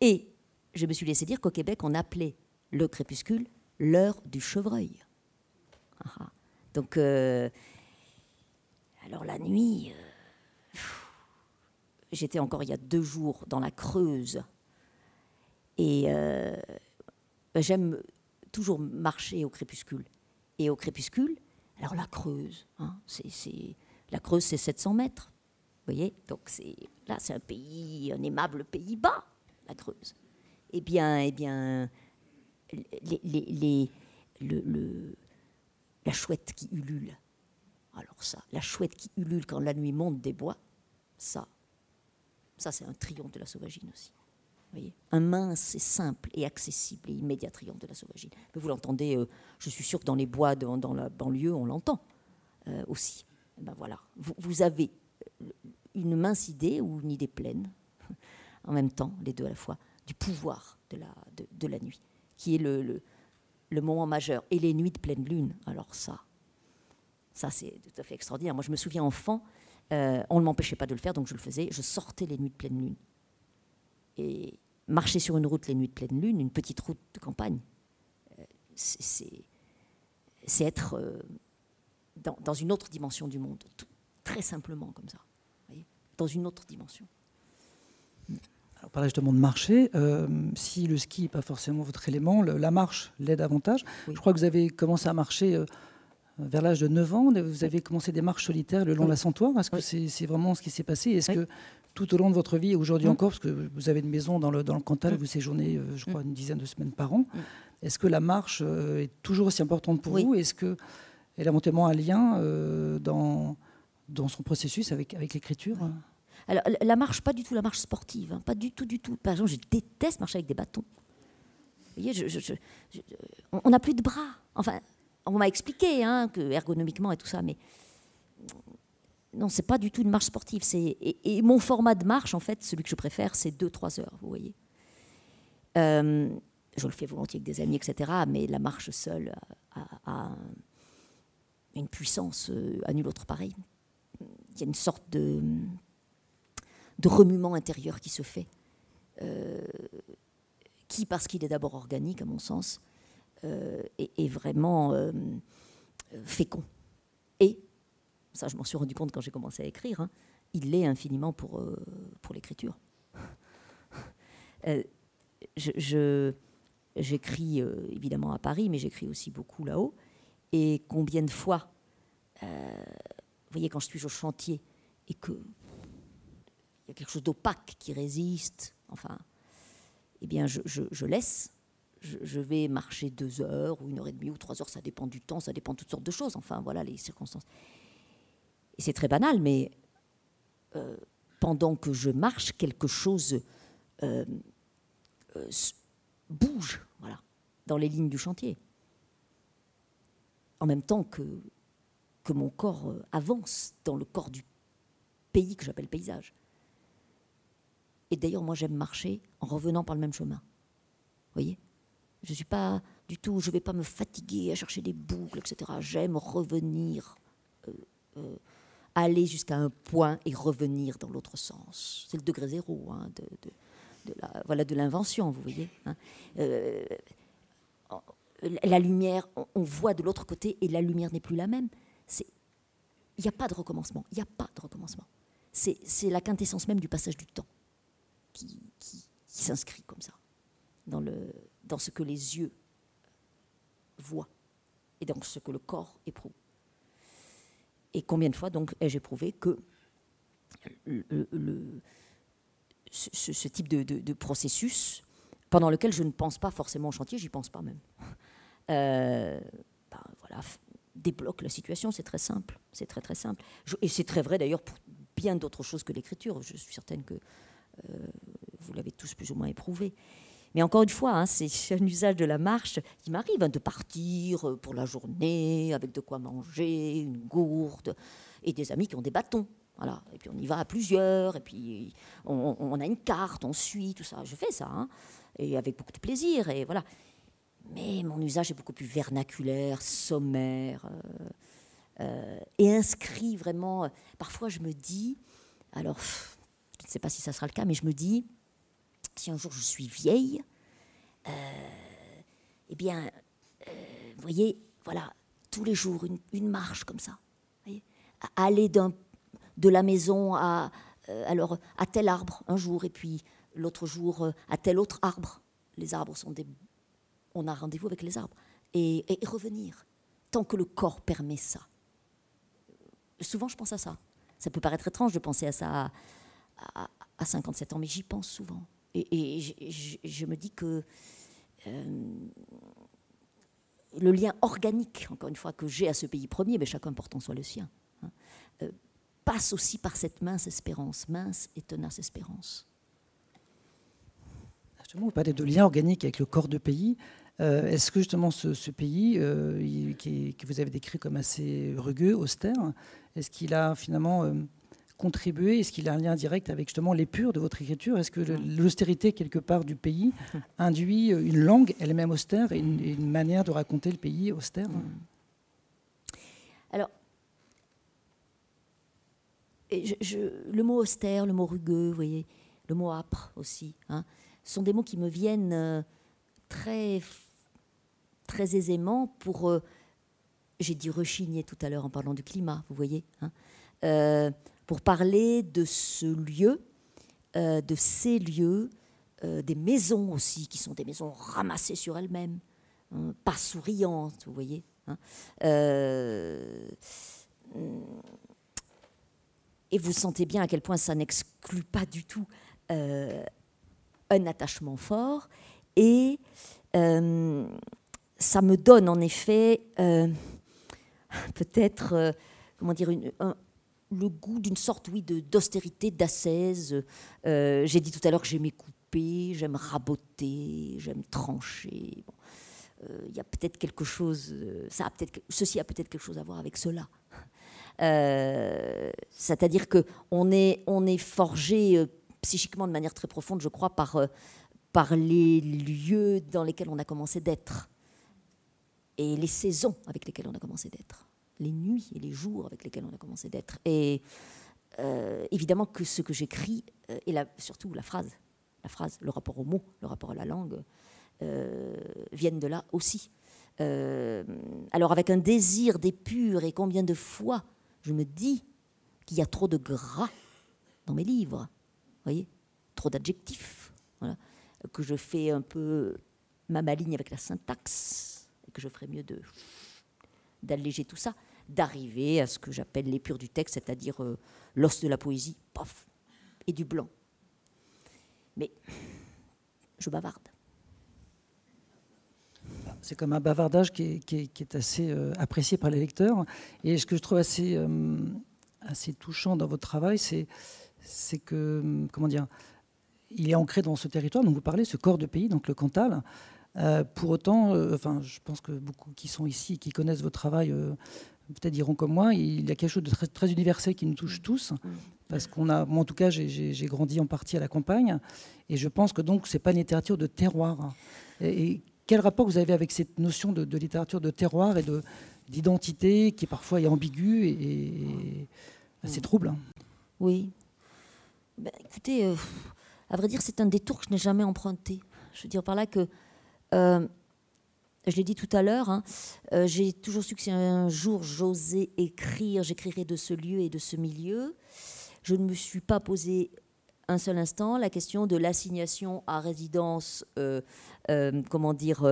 Et je me suis laissé dire qu'au Québec, on appelait le crépuscule l'heure du chevreuil. Donc, euh, alors la nuit, euh, J'étais encore il y a deux jours dans la Creuse. Et euh, j'aime toujours marcher au crépuscule. Et au crépuscule, alors la Creuse, hein, c'est, la Creuse c'est 700 mètres. Vous voyez Donc là c'est un pays, un aimable pays bas, la Creuse. Eh bien, eh bien les, les, le, le, la chouette qui ulule. Alors ça, la chouette qui ulule quand la nuit monte des bois, ça, ça, c'est un triomphe de la sauvagine aussi. Voyez un mince et simple et accessible et immédiat triomphe de la sauvagine. Vous l'entendez, euh, je suis sûr que dans les bois, dans, la banlieue, on l'entend euh, aussi. Eh ben voilà, vous, avez euh, une mince idée ou une idée pleine, en même temps, les deux à la fois, du pouvoir de la, nuit, qui est le, le, le, moment majeur. Et les nuits de pleine lune, alors ça, ça c'est tout à fait extraordinaire. Moi, je me souviens enfant, euh, on ne m'empêchait pas de le faire, donc je le faisais. Je sortais les nuits de pleine lune. Et marcher sur une route les nuits de pleine lune, une petite route de campagne, euh, c'est être euh, dans, une autre dimension du monde, très simplement comme ça, dans une autre dimension. Alors, parlait justement de marcher. si le ski n'est pas forcément votre élément, la marche l'aide davantage. Je crois que vous avez commencé à marcher vers l'âge de 9 ans, vous avez commencé des marches solitaires le long de la Santoire. Est-ce que c'est vraiment ce qui s'est passé? Est-ce que tout au long de votre vie, aujourd'hui encore, parce que vous avez une maison dans le, dans le Cantal, vous séjournez, euh, je crois, une dizaine de semaines par an, est-ce que la marche euh, est toujours aussi importante pour vous? Est-ce qu'elle a éventuellement un lien euh, dans, dans son processus avec, avec l'écriture? Alors, la marche, pas du tout la marche sportive, hein, pas du tout, du tout. Par exemple, je déteste marcher avec des bâtons. Vous voyez, on n'a plus de bras. Enfin, on m'a expliqué hein, que ergonomiquement et tout ça, mais non, c'est pas du tout une marche sportive. et, mon format de marche, en fait, celui que je préfère, c'est 2-3 heures, vous voyez. Euh, je le fais volontiers avec des amis, etc. Mais la marche seule a, une puissance euh, à nul autre pareil. Il y a une sorte de, remuement intérieur qui se fait, euh, qui, parce qu'il est d'abord organique, à mon sens, euh, est, vraiment euh, fécond. Et, ça je m'en suis rendu compte quand j'ai commencé à écrire, hein, il l'est infiniment pour, euh, pour l'écriture. je, j'écris évidemment à Paris, mais j'écris aussi beaucoup là-haut. Et combien de fois, vous voyez, quand je suis au chantier et que il y a quelque chose d'opaque qui résiste, enfin, eh bien, je, je laisse je, vais marcher deux heures ou une heure et demie ou trois heures, ça dépend du temps, ça dépend de toutes sortes de choses. Enfin, voilà les circonstances. Et c'est très banal, mais euh, pendant que je marche, quelque chose euh, euh, bouge, dans les lignes du chantier. En même temps que, que mon corps avance dans le corps du pays que j'appelle paysage. Et d'ailleurs, moi, j'aime marcher en revenant par le même chemin. Voyez? Je suis pas du tout, je vais pas me fatiguer à chercher des boucles, etc. J'aime revenir, euh, euh, aller jusqu'à un point et revenir dans l'autre sens. C'est le degré zéro hein, de, voilà, de l'invention, vous voyez. Hein. Euh, la lumière, on, voit de l'autre côté et la lumière n'est plus la même. Il n'y a pas de recommencement. Il n'y a pas de recommencement. C'est la quintessence même du passage du temps qui, qui s'inscrit comme ça dans le, dans ce que les yeux voient. et donc ce que le corps éprouve. Et combien de fois donc ai-je éprouvé que ce, type de, processus, pendant lequel je ne pense pas forcément au chantier, j'y pense pas même, euh, ben, débloque la situation, c'est très simple, c'est très très simple. et c'est très vrai d'ailleurs pour bien d'autres choses que l'écriture, je suis certaine que euh, vous l'avez tous plus ou moins éprouvé. Mais encore une fois, hein, c'est un usage de la marche qui m'arrive hein, de partir euh, pour la journée avec de quoi manger, une gourde, et des amis qui ont des bâtons. Voilà. Et puis on y va à plusieurs, et puis on, a une carte, on suit, tout ça. Je fais ça, hein, et avec beaucoup de plaisir, et voilà. Mais mon usage est beaucoup plus vernaculaire, sommaire, euh, euh, et inscrit vraiment. Parfois, je me dis, alors, je ne sais pas si ça sera le cas, mais je me dis, si un jour je suis vieille, euh, eh bien, vous voyez, voilà, tous les jours, une, marche comme ça. Aller de la maison à, euh, alors, à tel arbre un jour, et puis l'autre jour euh, à tel autre arbre. Les arbres sont des... On a rendez-vous avec les arbres. Et, revenir, tant que le corps permet ça. Souvent, je pense à ça. Ça peut paraître étrange de penser à ça à, 57 ans, mais j'y pense souvent. Et, je, me dis que euh, le lien organique, encore une fois, que j'ai à ce pays premier, mais chacun portant soit le sien, hein, passe aussi par cette mince espérance, mince et tenace espérance. Justement, vous parlez de lien organique avec le corps de pays. Euh, est-ce que justement ce, pays, euh, qui, que vous avez décrit comme assez rugueux, austère, est-ce qu'il a finalement euh, contribué Est-ce qu'il a un lien direct avec justement l'épure de votre écriture Est-ce que l'austérité quelque part du pays induit une langue elle-même austère et une, manière de raconter le pays austère Alors, le mot austère, le mot rugueux, vous voyez, le mot âpre aussi, hein, sont des mots qui me viennent euh, très, très aisément pour. Euh, j'ai dit rechigner tout à l'heure en parlant du climat, vous voyez, hein, euh, pour parler de ce lieu, de ces lieux, des maisons aussi, qui sont des maisons ramassées sur elles-mêmes, hein, pas souriantes, vous voyez. Et vous sentez bien à quel point ça n'exclut pas du tout euh, un attachement fort. Et euh, ça me donne en effet euh, peut-être, comment dire, une, le goût d'une sorte, oui, d'austérité, d'ascèse. J'ai dit tout à l'heure que j'aimais couper, j'aime raboter, j'aime trancher. il y a peut-être quelque chose, ça a peut-être, ceci a peut-être quelque chose à voir avec cela. Euh, c'est-à-dire qu'on est, on est forgé euh, psychiquement de manière très profonde, je crois, par, euh, par les lieux dans lesquels on a commencé d'être et les saisons avec lesquelles on a commencé d'être, les nuits et les jours avec lesquels on a commencé d'être. Et évidemment que ce que j'écris, et surtout la phrase, la phrase, le rapport au mot, le rapport à la langue, viennent de là aussi. alors avec un désir d'épure et combien de fois je me dis qu'il y a trop de gras dans mes livres, voyez, trop d'adjectifs, que je fais un peu ma maligne avec la syntaxe, et que je ferais mieux de d'alléger tout ça, d'arriver à ce que j'appelle l'épure du texte, c'est-à-dire euh, l'os de la poésie, pof, et du blanc. Mais je bavarde. C'est comme un bavardage qui est, assez euh, apprécié par les lecteurs. Et ce que je trouve assez, euh, touchant dans votre travail, c'est, que, comment dire, il est ancré dans ce territoire dont vous parlez, ce corps de pays, donc le Cantal. Pour autant, enfin, je pense que beaucoup qui sont ici, qui connaissent votre travail, peut-être diront comme moi, il y a quelque chose de très, très universel qui nous touche tous. Parce qu'on a, moi en tout cas, j'ai grandi en partie à la campagne, et je pense que donc c'est pas une littérature de terroir. Et, quel rapport vous avez avec cette notion de, littérature de terroir et d'identité qui parfois est ambiguë et, assez trouble hein? Oui. Ben, écoutez, euh, à vrai dire, c'est un détour que je n'ai jamais emprunté. Je veux dire par là que, euh, je l'ai dit tout à l'heure, hein, euh, j'ai toujours su que si un jour j'osais écrire, j'écrirais de ce lieu et de ce milieu. Je ne me suis pas posé un seul instant la question de l'assignation à résidence, euh, euh, comment dire,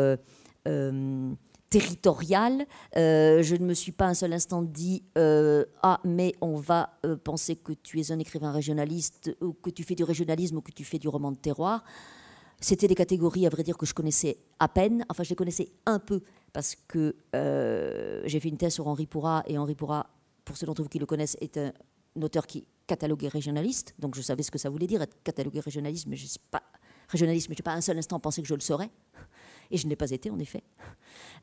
territorial. Euh, je ne me suis pas un seul instant dit Ah, mais on va penser que tu es un écrivain régionaliste, ou que tu fais du régionalisme, ou que tu fais du roman de terroir. C'était des catégories, à vrai dire, que je connaissais à peine. Enfin, je les connaissais un peu parce que j'ai fait une thèse sur Henri Pourra, et Henri Pourra, pour ceux d'entre vous qui le connaissent, est un auteur qui catalogué régionaliste. Donc, je savais ce que ça voulait dire être catalogué régionaliste, mais je ne sais pas régionaliste, mais je n'ai pas un seul instant pensé que je le saurais et je ne l'ai pas été en effet.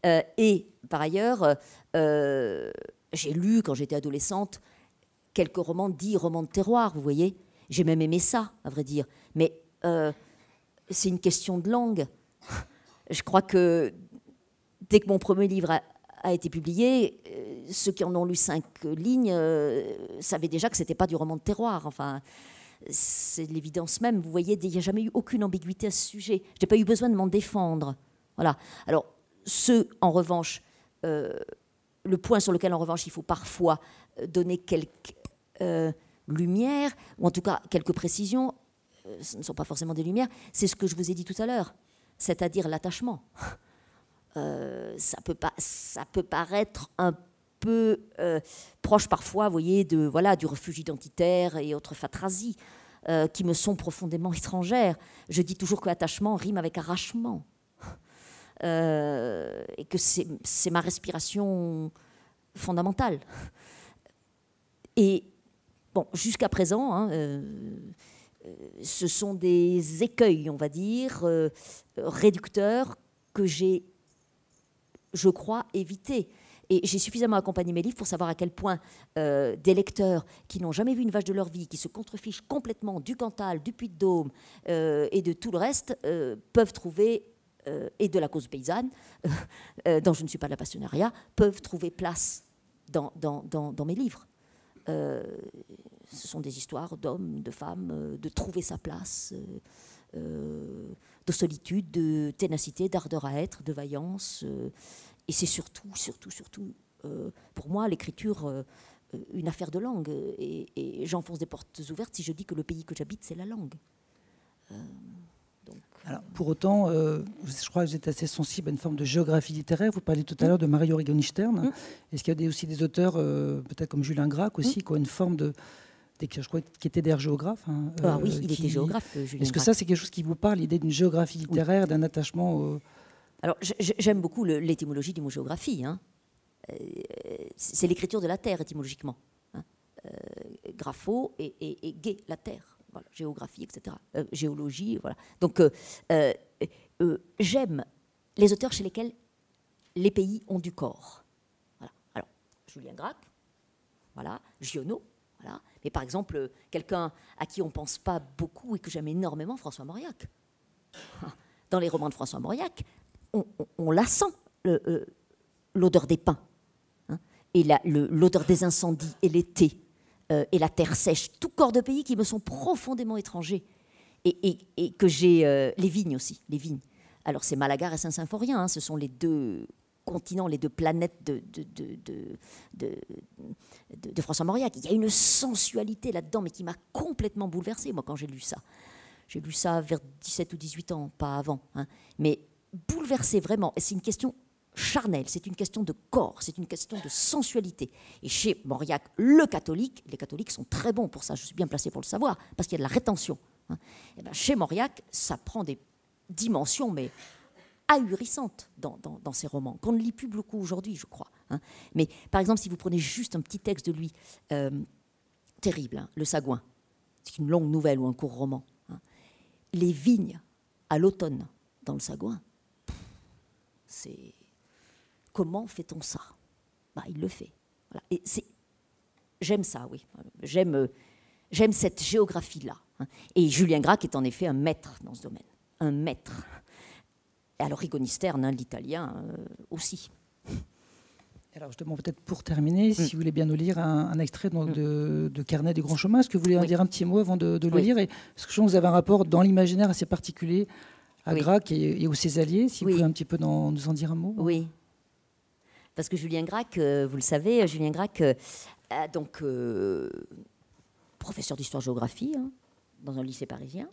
Euh, et par ailleurs, euh, j'ai lu quand j'étais adolescente quelques romans dits romans de terroir, vous voyez. J'ai même aimé ça, à vrai dire. Mais euh, c'est une question de langue. Je crois que dès que mon premier livre a, été publié, ceux qui en ont lu cinq lignes savaient déjà que ce n'était pas du roman de terroir. Enfin, c'est l'évidence même. Vous voyez, il n'y a jamais eu aucune ambiguïté à ce sujet. Je n'ai pas eu besoin de m'en défendre. Voilà. Alors, ce, en revanche, euh, le point sur lequel, en revanche, il faut parfois euh, donner quelques euh, lumières, ou en tout cas quelques précisions, ce ne sont pas forcément des lumières, c'est ce que je vous ai dit tout à l'heure, c'est-à-dire l'attachement. ça, peut pas, ça peut paraître un peu proche parfois, vous voyez, de, voilà, du refuge identitaire et autres fatrasies qui me sont profondément étrangères. Je dis toujours que l'attachement rime avec arrachement. Euh, et que c'est ma respiration fondamentale. Et bon, jusqu'à présent, hein, euh, euh, ce sont des écueils, on va dire, réducteurs que j'ai, je crois, évité. Et j'ai suffisamment accompagné mes livres pour savoir à quel point des lecteurs qui n'ont jamais vu une vache de leur vie, qui se contrefichent complètement du Cantal, du Puy-de-Dôme et de tout le reste, peuvent trouver euh, et de la cause paysanne, euh, dont je ne suis pas de la passionnariat, peuvent trouver place dans, mes livres. Euh, ce sont des histoires d'hommes, de femmes, de trouver sa place, de solitude, de ténacité, d'ardeur à être, de vaillance. et c'est surtout, surtout, surtout, pour moi, l'écriture une affaire de langue. Et, et j'enfonce des portes ouvertes si je dis que le pays que j'habite, c'est la langue pour autant, euh, je crois que vous êtes assez sensible à une forme de géographie littéraire. Vous parliez tout à l'heure de Mario Rigoni-Stern. Mm. Est-ce qu'il y a aussi des auteurs, euh, peut-être comme Julien Gracq aussi, mm. qui ont une forme de, je crois qui était d'ailleurs géographe. Hein, ah oui, euh, il était géographe, Est-ce que ça, c'est quelque chose qui vous parle, l'idée d'une géographie littéraire, d'un attachement Alors, j'aime beaucoup l'étymologie du mot géographie. Hein. C'est l'écriture de la terre, étymologiquement. Hein. grapho et, et, et gay, la terre géographie, etc. Euh, géologie, voilà. Donc, euh, euh, j'aime les auteurs chez lesquels les pays ont du corps. Voilà. Alors, Julien Gracq, voilà, Giono, Mais par exemple, quelqu'un à qui on ne pense pas beaucoup et que j'aime énormément, François Mauriac. Dans les romans de François Mauriac, on, la sent, l'odeur des pins, hein, et l'odeur des incendies et l'été euh, et la terre sèche, tout corps de pays qui me sont profondément étrangers. Et, que j'ai. Euh, les vignes aussi, les vignes. Alors, c'est Malaga et Saint-Symphorien, hein, ce sont les deux continents, les deux planètes de, de, François Mauriac. Il y a une sensualité là-dedans, mais qui m'a complètement bouleversée, moi, quand j'ai lu ça. J'ai lu ça vers 17 ou 18 ans, pas avant. Hein. Mais bouleversée, vraiment. C'est une question charnel, c'est une question de corps, c'est une question de sensualité. Et chez Mauriac, le catholique, les catholiques sont très bons pour ça, je suis bien placé pour le savoir, parce qu'il y a de la rétention. Hein. ben chez Mauriac, ça prend des dimensions, mais ahurissantes dans, ses romans, qu'on ne lit plus beaucoup aujourd'hui, je crois. Hein. Mais par exemple, si vous prenez juste un petit texte de lui, euh, terrible, hein, Le Sagouin, c'est une longue nouvelle ou un court roman. Les vignes à l'automne dans le Sagouin, c'est Comment fait-on ça? Bah, Il le fait. Et j'aime ça, oui. J'aime, euh, j'aime cette géographie-là. Hein. Et Julien Gracq est en effet un maître dans ce domaine. Un maître. Et alors Rigoni Stern, hein, l'italien euh, aussi. Alors je demande peut-être pour terminer, si mm. vous voulez bien nous lire un, extrait mm. de, Carnet du Grand Chemin. Est-ce que vous voulez en dire un petit mot avant de, le lire? Et, Parce que je que vous avez un rapport dans l'imaginaire assez particulier à Gracq et, et, aux ses alliés. Si vous pouvez un petit peu nous en dire un mot. Oui. Parce que Julien Gracq, euh, vous le savez, Julien Gracq, euh, donc euh, professeur d'histoire-géographie hein, dans un lycée parisien,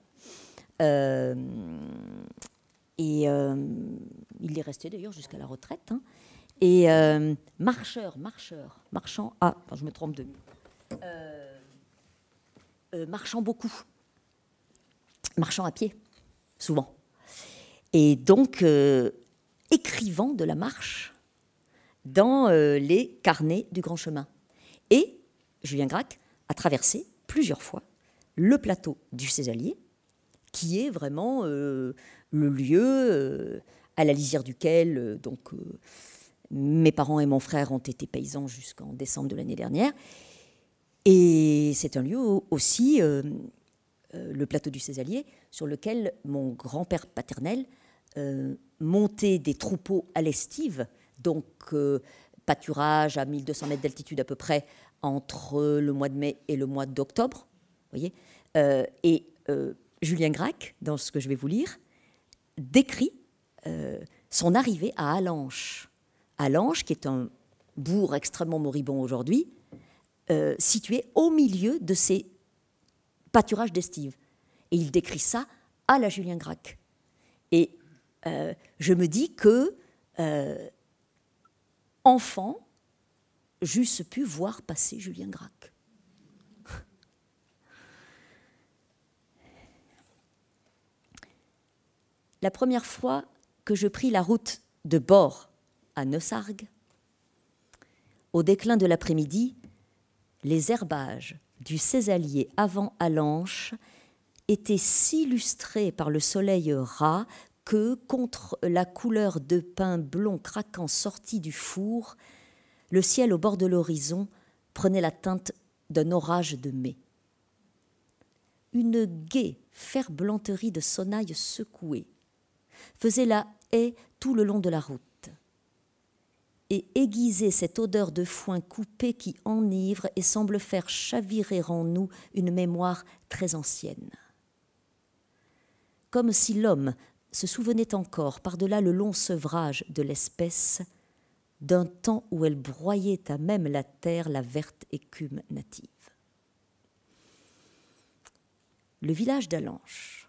Et il est resté d'ailleurs jusqu'à la retraite. Hein. Et marcheur, marcheur, marchand, ah, je me trompe de. marchant beaucoup, marchant à pied, souvent. Et donc, écrivant de la marche dans les carnets du grand chemin. Et Julien Gracq a traversé plusieurs fois le plateau du Césalier, qui est vraiment euh, le lieu euh, à la lisière duquel euh, donc, mes parents et mon frère ont été paysans jusqu'en décembre de l'année dernière. Et c'est un lieu aussi, le plateau du Césalier, sur lequel mon grand-père paternel montait des troupeaux à l'estive, donc pâturage à 1200 mètres d'altitude à peu près entre le mois de mai et le mois d'octobre. voyez Et Julien Gracq, dans ce que je vais vous lire, décrit euh, son arrivée à Allanche. Allanche, qui est un bourg extrêmement moribond aujourd'hui, situé au milieu de ces pâturages d'estive. Et il décrit ça à la Julien Gracq. Et je me dis que, enfant, j'eusse pu voir passer Julien Gracq. La première fois que je pris la route de Bord à Neussargues, au déclin de l'après-midi, les herbages du Césalier avant Alanche étaient si lustrés par le soleil ras que, contre la couleur de pain blond craquant sorti du four, le ciel au bord de l'horizon prenait la teinte d'un orage de mai. Une gaie ferblanterie de sonnailles secouées faisait la haie tout le long de la route et aiguisait cette odeur de foin coupé qui enivre et semble faire chavirer en nous une mémoire très ancienne. Comme si l'homme se souvenait encore, par-delà le long sevrage de l'espèce, d'un temps où elle broyait à même la terre la verte écume native. Le village d'Alanche,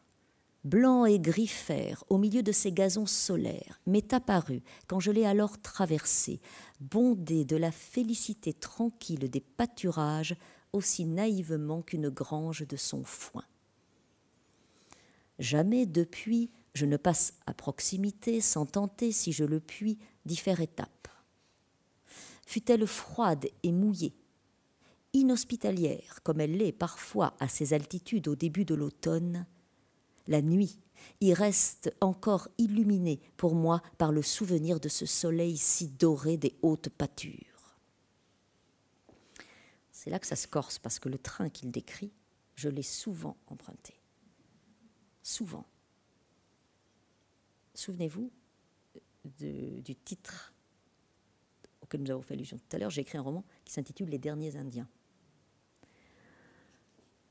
blanc et gris fer au milieu de ces gazons solaires, m'est apparu, quand je l'ai alors traversé, bondé de la félicité tranquille des pâturages aussi naïvement qu'une grange de son foin. Jamais depuis je ne passe à proximité sans tenter, si je le puis, d'y faire étape fut-elle froide et mouillée, inhospitalière comme elle l'est parfois à ces altitudes au début de l'automne, la nuit y reste encore illuminée pour moi par le souvenir de ce soleil si doré des hautes pâtures. C'est là que ça se corse, parce que le train qu'il décrit, je l'ai souvent emprunté. Souvent. Souvenez-vous du titre auquel nous avons fait allusion tout à l'heure, j'ai écrit un roman qui s'intitule Les derniers Indiens.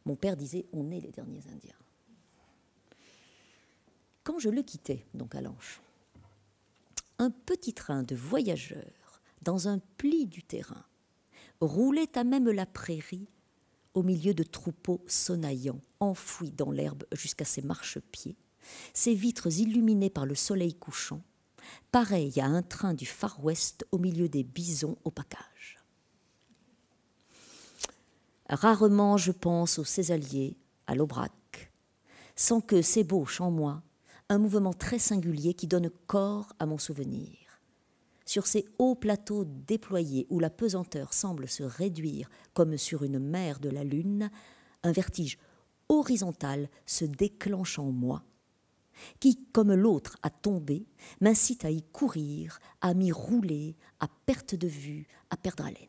Mon père disait On est les derniers Indiens. Quand je le quittais, donc à Lanche, un petit train de voyageurs dans un pli du terrain roulait à même la prairie au milieu de troupeaux sonnaillants, enfouis dans l'herbe jusqu'à ses marchepieds, ses vitres illuminées par le soleil couchant, pareil à un train du Far West au milieu des bisons au package. Rarement je pense au Césalier, à l'Aubrac, sans que s'ébauche en moi un mouvement très singulier qui donne corps à mon souvenir. Sur ces hauts plateaux déployés où la pesanteur semble se réduire comme sur une mer de la lune, un vertige horizontal se déclenche en moi qui, comme l'autre a tombé, m'incite à y courir, à m'y rouler, à perte de vue, à perdre haleine.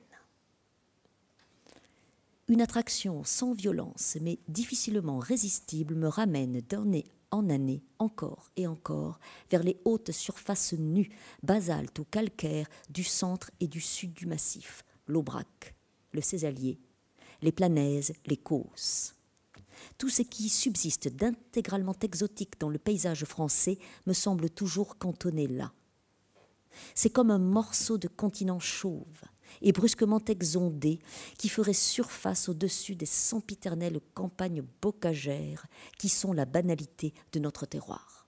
Une attraction sans violence mais difficilement résistible me ramène d'année en année, encore et encore, vers les hautes surfaces nues, basaltes ou calcaires du centre et du sud du massif, l'Aubrac, le Césalier, les Planèzes, les Causses. Tout ce qui subsiste d'intégralement exotique dans le paysage français me semble toujours cantonné là. C'est comme un morceau de continent chauve et brusquement exondé qui ferait surface au-dessus des sempiternelles campagnes bocagères qui sont la banalité de notre terroir.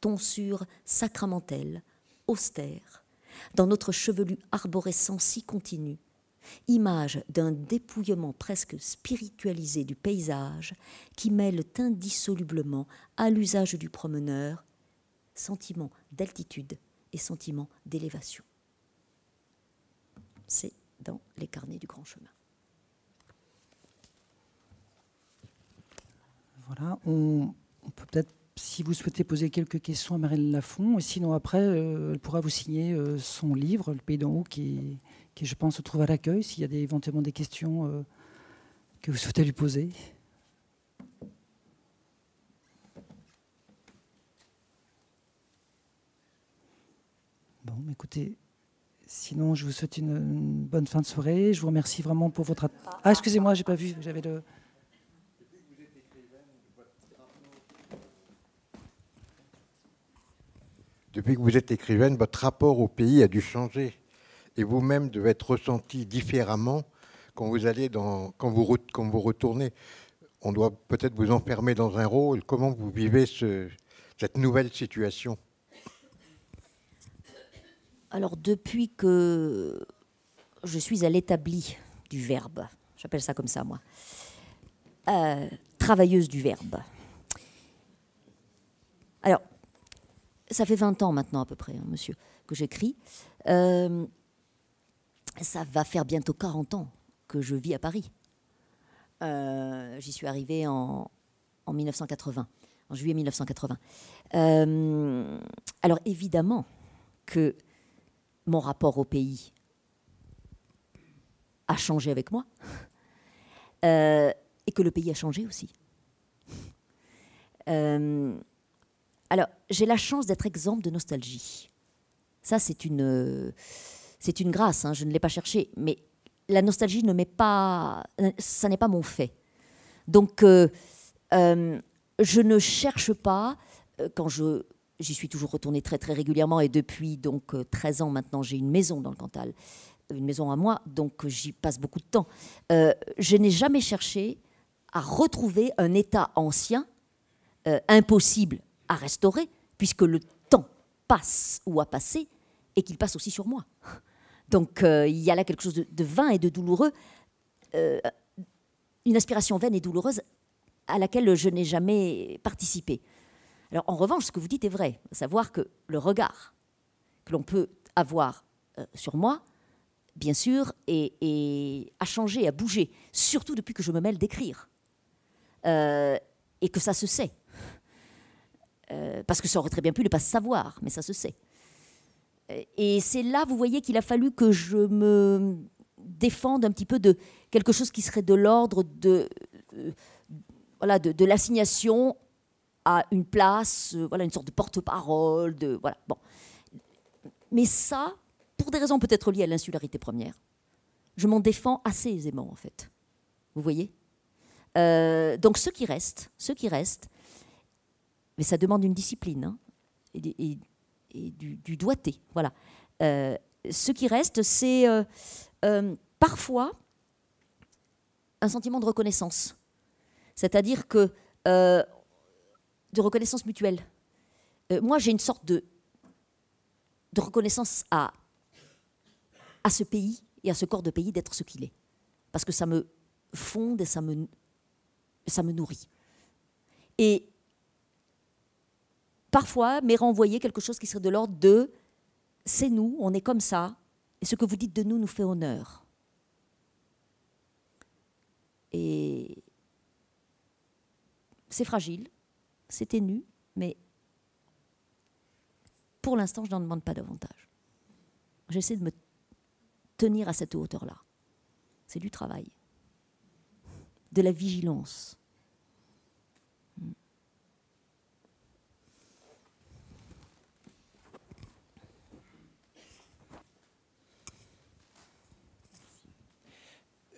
tonsure sacramentelle, austère, dans notre chevelu arborescent si continu, image d'un dépouillement presque spiritualisé du paysage qui mêle indissolublement à l'usage du promeneur sentiment d'altitude et sentiment d'élévation. C'est dans les carnets du grand chemin. Voilà, on, peut peut-être, si vous souhaitez poser quelques questions à Marine Lafont, et sinon après, euh, elle pourra vous signer euh, son livre, Le Pays d'en haut, qui, je pense, se trouve à l'accueil, s'il y a éventuellement des questions euh, que vous souhaitez lui poser. Bon, écoutez, sinon, je vous souhaite une, bonne fin de soirée. Je vous remercie vraiment pour votre... Ah, excusez-moi, j'ai pas vu, j'avais le... Depuis que vous êtes écrivaine, votre rapport au pays a dû changer. Et vous-même devez être ressenti différemment quand vous allez dans, quand vous, quand vous retournez. On doit peut-être vous enfermer dans un rôle. Comment vous vivez ce, cette nouvelle situation? Alors, depuis que je suis à l'établi du verbe, j'appelle ça comme ça moi, euh, travailleuse du verbe. Alors, ça fait 20 ans maintenant à peu près, hein, monsieur, que j'écris. Euh, ça va faire bientôt 40 ans que je vis à Paris. Euh, j'y suis arrivée en, 1980, en juillet 1980. Euh, alors évidemment que mon rapport au pays a changé avec moi et que le pays a changé aussi. Alors, j'ai la chance d'être exemple de nostalgie. Ça, c'est une, grâce, hein, je ne l'ai pas cherché, mais la nostalgie ne m'est pas, ça n'est pas mon fait. Donc, euh, euh, je ne cherche pas, euh, quand je, j'y suis toujours retournée très très régulièrement, et depuis donc 13 ans maintenant, j'ai une maison dans le Cantal, une maison à moi, donc j'y passe beaucoup de temps. je n'ai jamais cherché à retrouver un état ancien, impossible à restaurer, puisque le temps passe ou a passé et qu'il passe aussi sur moi. Donc euh, il y a là quelque chose de, vain et de douloureux, euh, une aspiration vaine et douloureuse à laquelle je n'ai jamais participé. Alors en revanche, ce que vous dites est vrai, à savoir que le regard que l'on peut avoir euh, sur moi, bien sûr, et, a changé, a bougé, surtout depuis que je me mêle d'écrire. et que ça se sait. Euh, parce que ça aurait très bien pu ne pas se savoir, mais ça se sait. Euh, et c'est là, vous voyez, qu'il a fallu que je me défende un petit peu de quelque chose qui serait de l'ordre euh, de, l'assignation à une place, voilà, une sorte de porte-parole, de voilà. Bon, mais ça, pour des raisons peut-être liées à l'insularité première, je m'en défends assez aisément en fait. Vous voyez? donc ceux qui restent, ceux qui restent, mais ça demande une discipline hein, et, du, doigté. Voilà. Euh, ce qui reste, c'est euh, euh, parfois un sentiment de reconnaissance, c'est-à-dire que de reconnaissance mutuelle. moi, j'ai une sorte de, reconnaissance à, à ce pays et à ce corps de pays d'être ce qu'il est, parce que ça me fonde et ça me, ça me nourrit. Et parfois m'est renvoyé quelque chose qui serait de l'ordre de c'est nous, on est comme ça, et ce que vous dites de nous nous fait honneur. Et c'est fragile, c'est ténu, mais pour l'instant, je n'en demande pas davantage. J'essaie de me tenir à cette hauteur-là. C'est du travail, de la vigilance.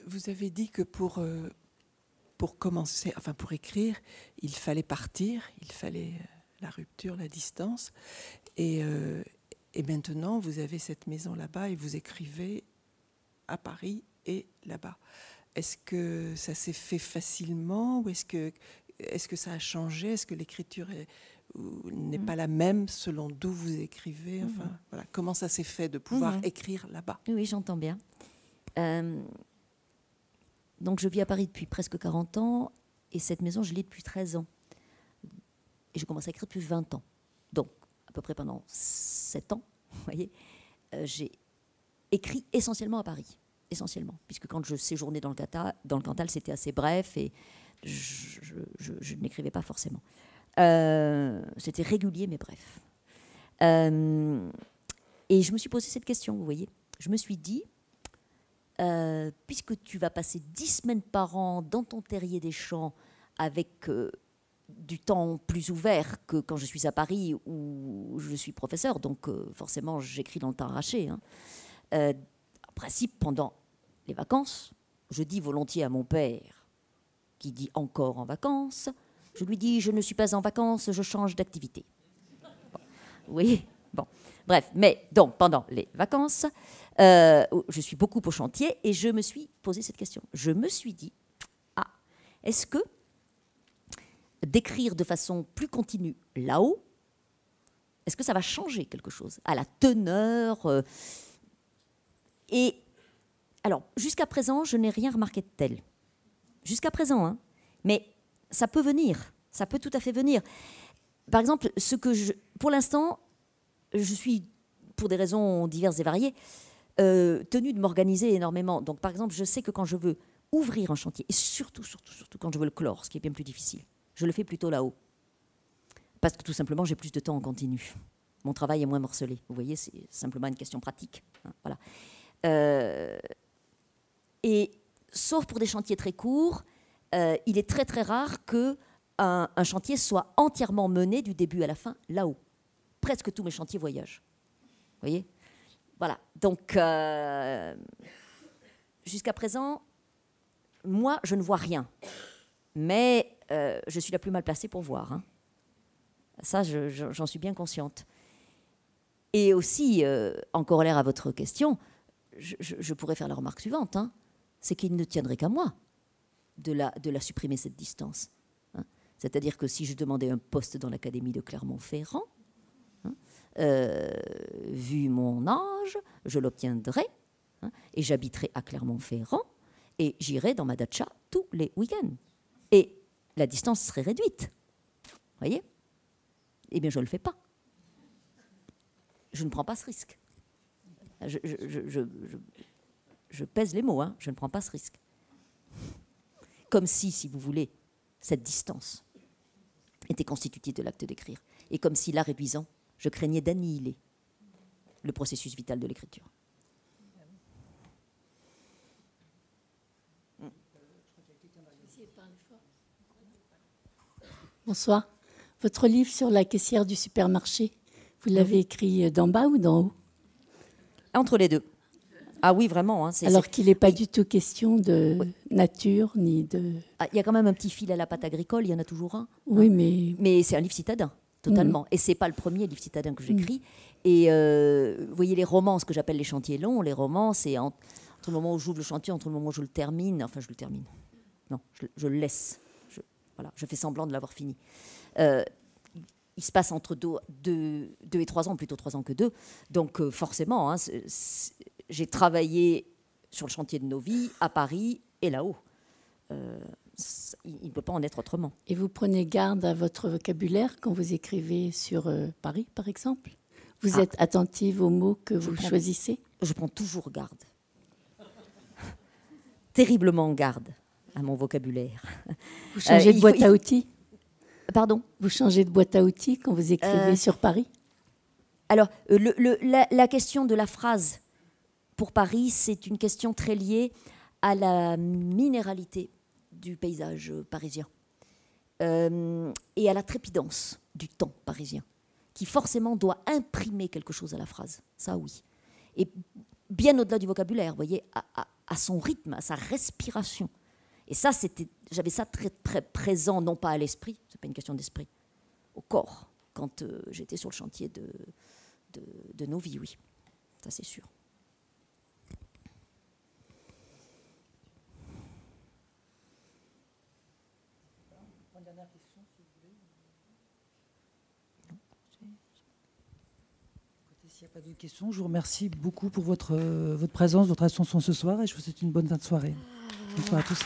vous avez dit que pour, euh, pour commencer, enfin pour écrire, il fallait partir, il fallait euh, la rupture, la distance. Et, euh, et maintenant, vous avez cette maison là-bas et vous écrivez à Paris et là-bas. Est-ce que ça s'est fait facilement ou est-ce que est-ce que ça a changé? Est-ce que l'écriture n'est pas la même selon d'où vous écrivez? Enfin, voilà, comment ça s'est fait de pouvoir écrire là-bas? Oui, j'entends bien. Euh, donc, je vis à Paris depuis presque 40 ans et cette maison, je l'ai depuis 13 ans. Et je commence à écrire depuis 20 ans. Donc, à peu près pendant 7 ans, vous voyez, euh, j'ai écrit essentiellement à Paris. Essentiellement. Puisque quand je séjournais dans le, Cantal, c'était assez bref et je, n'écrivais pas forcément. Euh, c'était régulier, mais bref. Euh, et je me suis posé cette question, vous voyez. Je me suis dit, puisque tu vas passer dix semaines par an dans ton terrier des champs avec du temps plus ouvert que quand je suis à Paris où je suis professeur, donc euh, forcément j'écris dans le temps arraché. Hein. Euh, en principe, pendant les vacances, je dis volontiers à mon père, qui dit encore en vacances, je lui dis je ne suis pas en vacances, je change d'activité. Oui, bref, mais donc pendant les vacances, euh, je suis beaucoup au chantier et je me suis posé cette question. Je me suis dit, ah, est-ce que d'écrire de façon plus continue là-haut, est-ce que ça va changer quelque chose à la teneur euh, Et alors, jusqu'à présent, je n'ai rien remarqué de tel. Jusqu'à présent, hein. Mais ça peut venir, ça peut tout à fait venir. Par exemple, ce que je, pour l'instant, je suis, pour des raisons diverses et variées, euh, tenue de m'organiser énormément. Donc, par exemple, je sais que quand je veux ouvrir un chantier, et surtout, surtout, surtout quand je veux le clore, ce qui est bien plus difficile, je le fais plutôt là-haut. Parce que tout simplement, j'ai plus de temps en continu. Mon travail est moins morcelé. Vous voyez, c'est simplement une question pratique. Hein, voilà. Euh, et sauf pour des chantiers très courts, euh, il est très très rare que un, chantier soit entièrement mené du début à la fin là-haut. Presque tous mes chantiers voyagent. Vous voyez? Voilà. Donc, euh, jusqu'à présent, moi, je ne vois rien. Mais euh, je suis la plus mal placée pour voir. Hein. Ça, j'en suis bien consciente. Et aussi, euh, en corollaire à votre question, je, pourrais faire la remarque suivante, hein. c'est qu'il ne tiendrait qu'à moi de la, supprimer, cette distance. Hein. C'est-à-dire que si je demandais un poste dans l'Académie de Clermont-Ferrand, euh, vu mon âge, je l'obtiendrais, et j'habiterais à Clermont-Ferrand, et j'irais dans ma dacha tous les week-ends. Et la distance serait réduite. Voyez? Eh bien, je ne le fais pas. Je ne prends pas ce risque. Je, pèse les mots, hein. je ne prends pas ce risque. Comme si, si vous voulez, cette distance était constitutive de l'acte d'écrire. Et comme si, la réduisant, je craignais d'annihiler le processus vital de l'écriture. Bonsoir. Votre livre sur la caissière du supermarché, vous l'avez écrit d'en bas ou d'en haut? Entre les deux. Ah oui, vraiment. Hein, Alors qu'il n'est pas du tout question de nature ni de. Ah, il y a quand même un petit fil à la pâte agricole, il y en a toujours un. Oui, mais. Mais c'est un livre citadin, totalement. Et mm. Et c'est pas le premier livre citadin que j'écris. Mm. Et euh, vous voyez les romans, ce que j'appelle les chantiers longs, les romans, c'est entre le moment où j'ouvre le chantier, entre le moment où je le termine. Enfin, je le termine. Non, je, je le laisse voilà, je fais semblant de l'avoir fini. Euh, il se passe entre deux, et trois ans, plutôt trois ans que deux. Donc euh, forcément, hein, j'ai travaillé sur le chantier de nos vies, à Paris et là-haut. Euh, il ne peut pas en être autrement. Et vous prenez garde à votre vocabulaire quand vous écrivez sur Paris, par exemple? Vous ah. êtes attentive aux mots que vous choisissez? Je prends toujours garde. Terriblement garde à mon vocabulaire. Vous changez de euh, boîte à outils? Pardon? Vous changez de boîte à outils quand vous écrivez euh, sur Paris? Alors, euh, le, la, question de la phrase pour Paris, c'est une question très liée à la minéralité du paysage parisien et à la trépidance du temps parisien, qui forcément doit imprimer quelque chose à la phrase. Ça, oui. Et bien au-delà du vocabulaire, vous voyez, à son rythme, à sa respiration. Et ça, c'était, j'avais ça très, présent, non pas à l'esprit, c'est pas une question d'esprit, au corps, quand euh, j'étais sur le chantier de, de, nos vies, oui. Ça, c'est sûr. S'il n'y a pas de questions, je vous remercie beaucoup pour votre, votre présence, votre attention ce soir et je vous souhaite une bonne fin de soirée. Bonsoir à tous.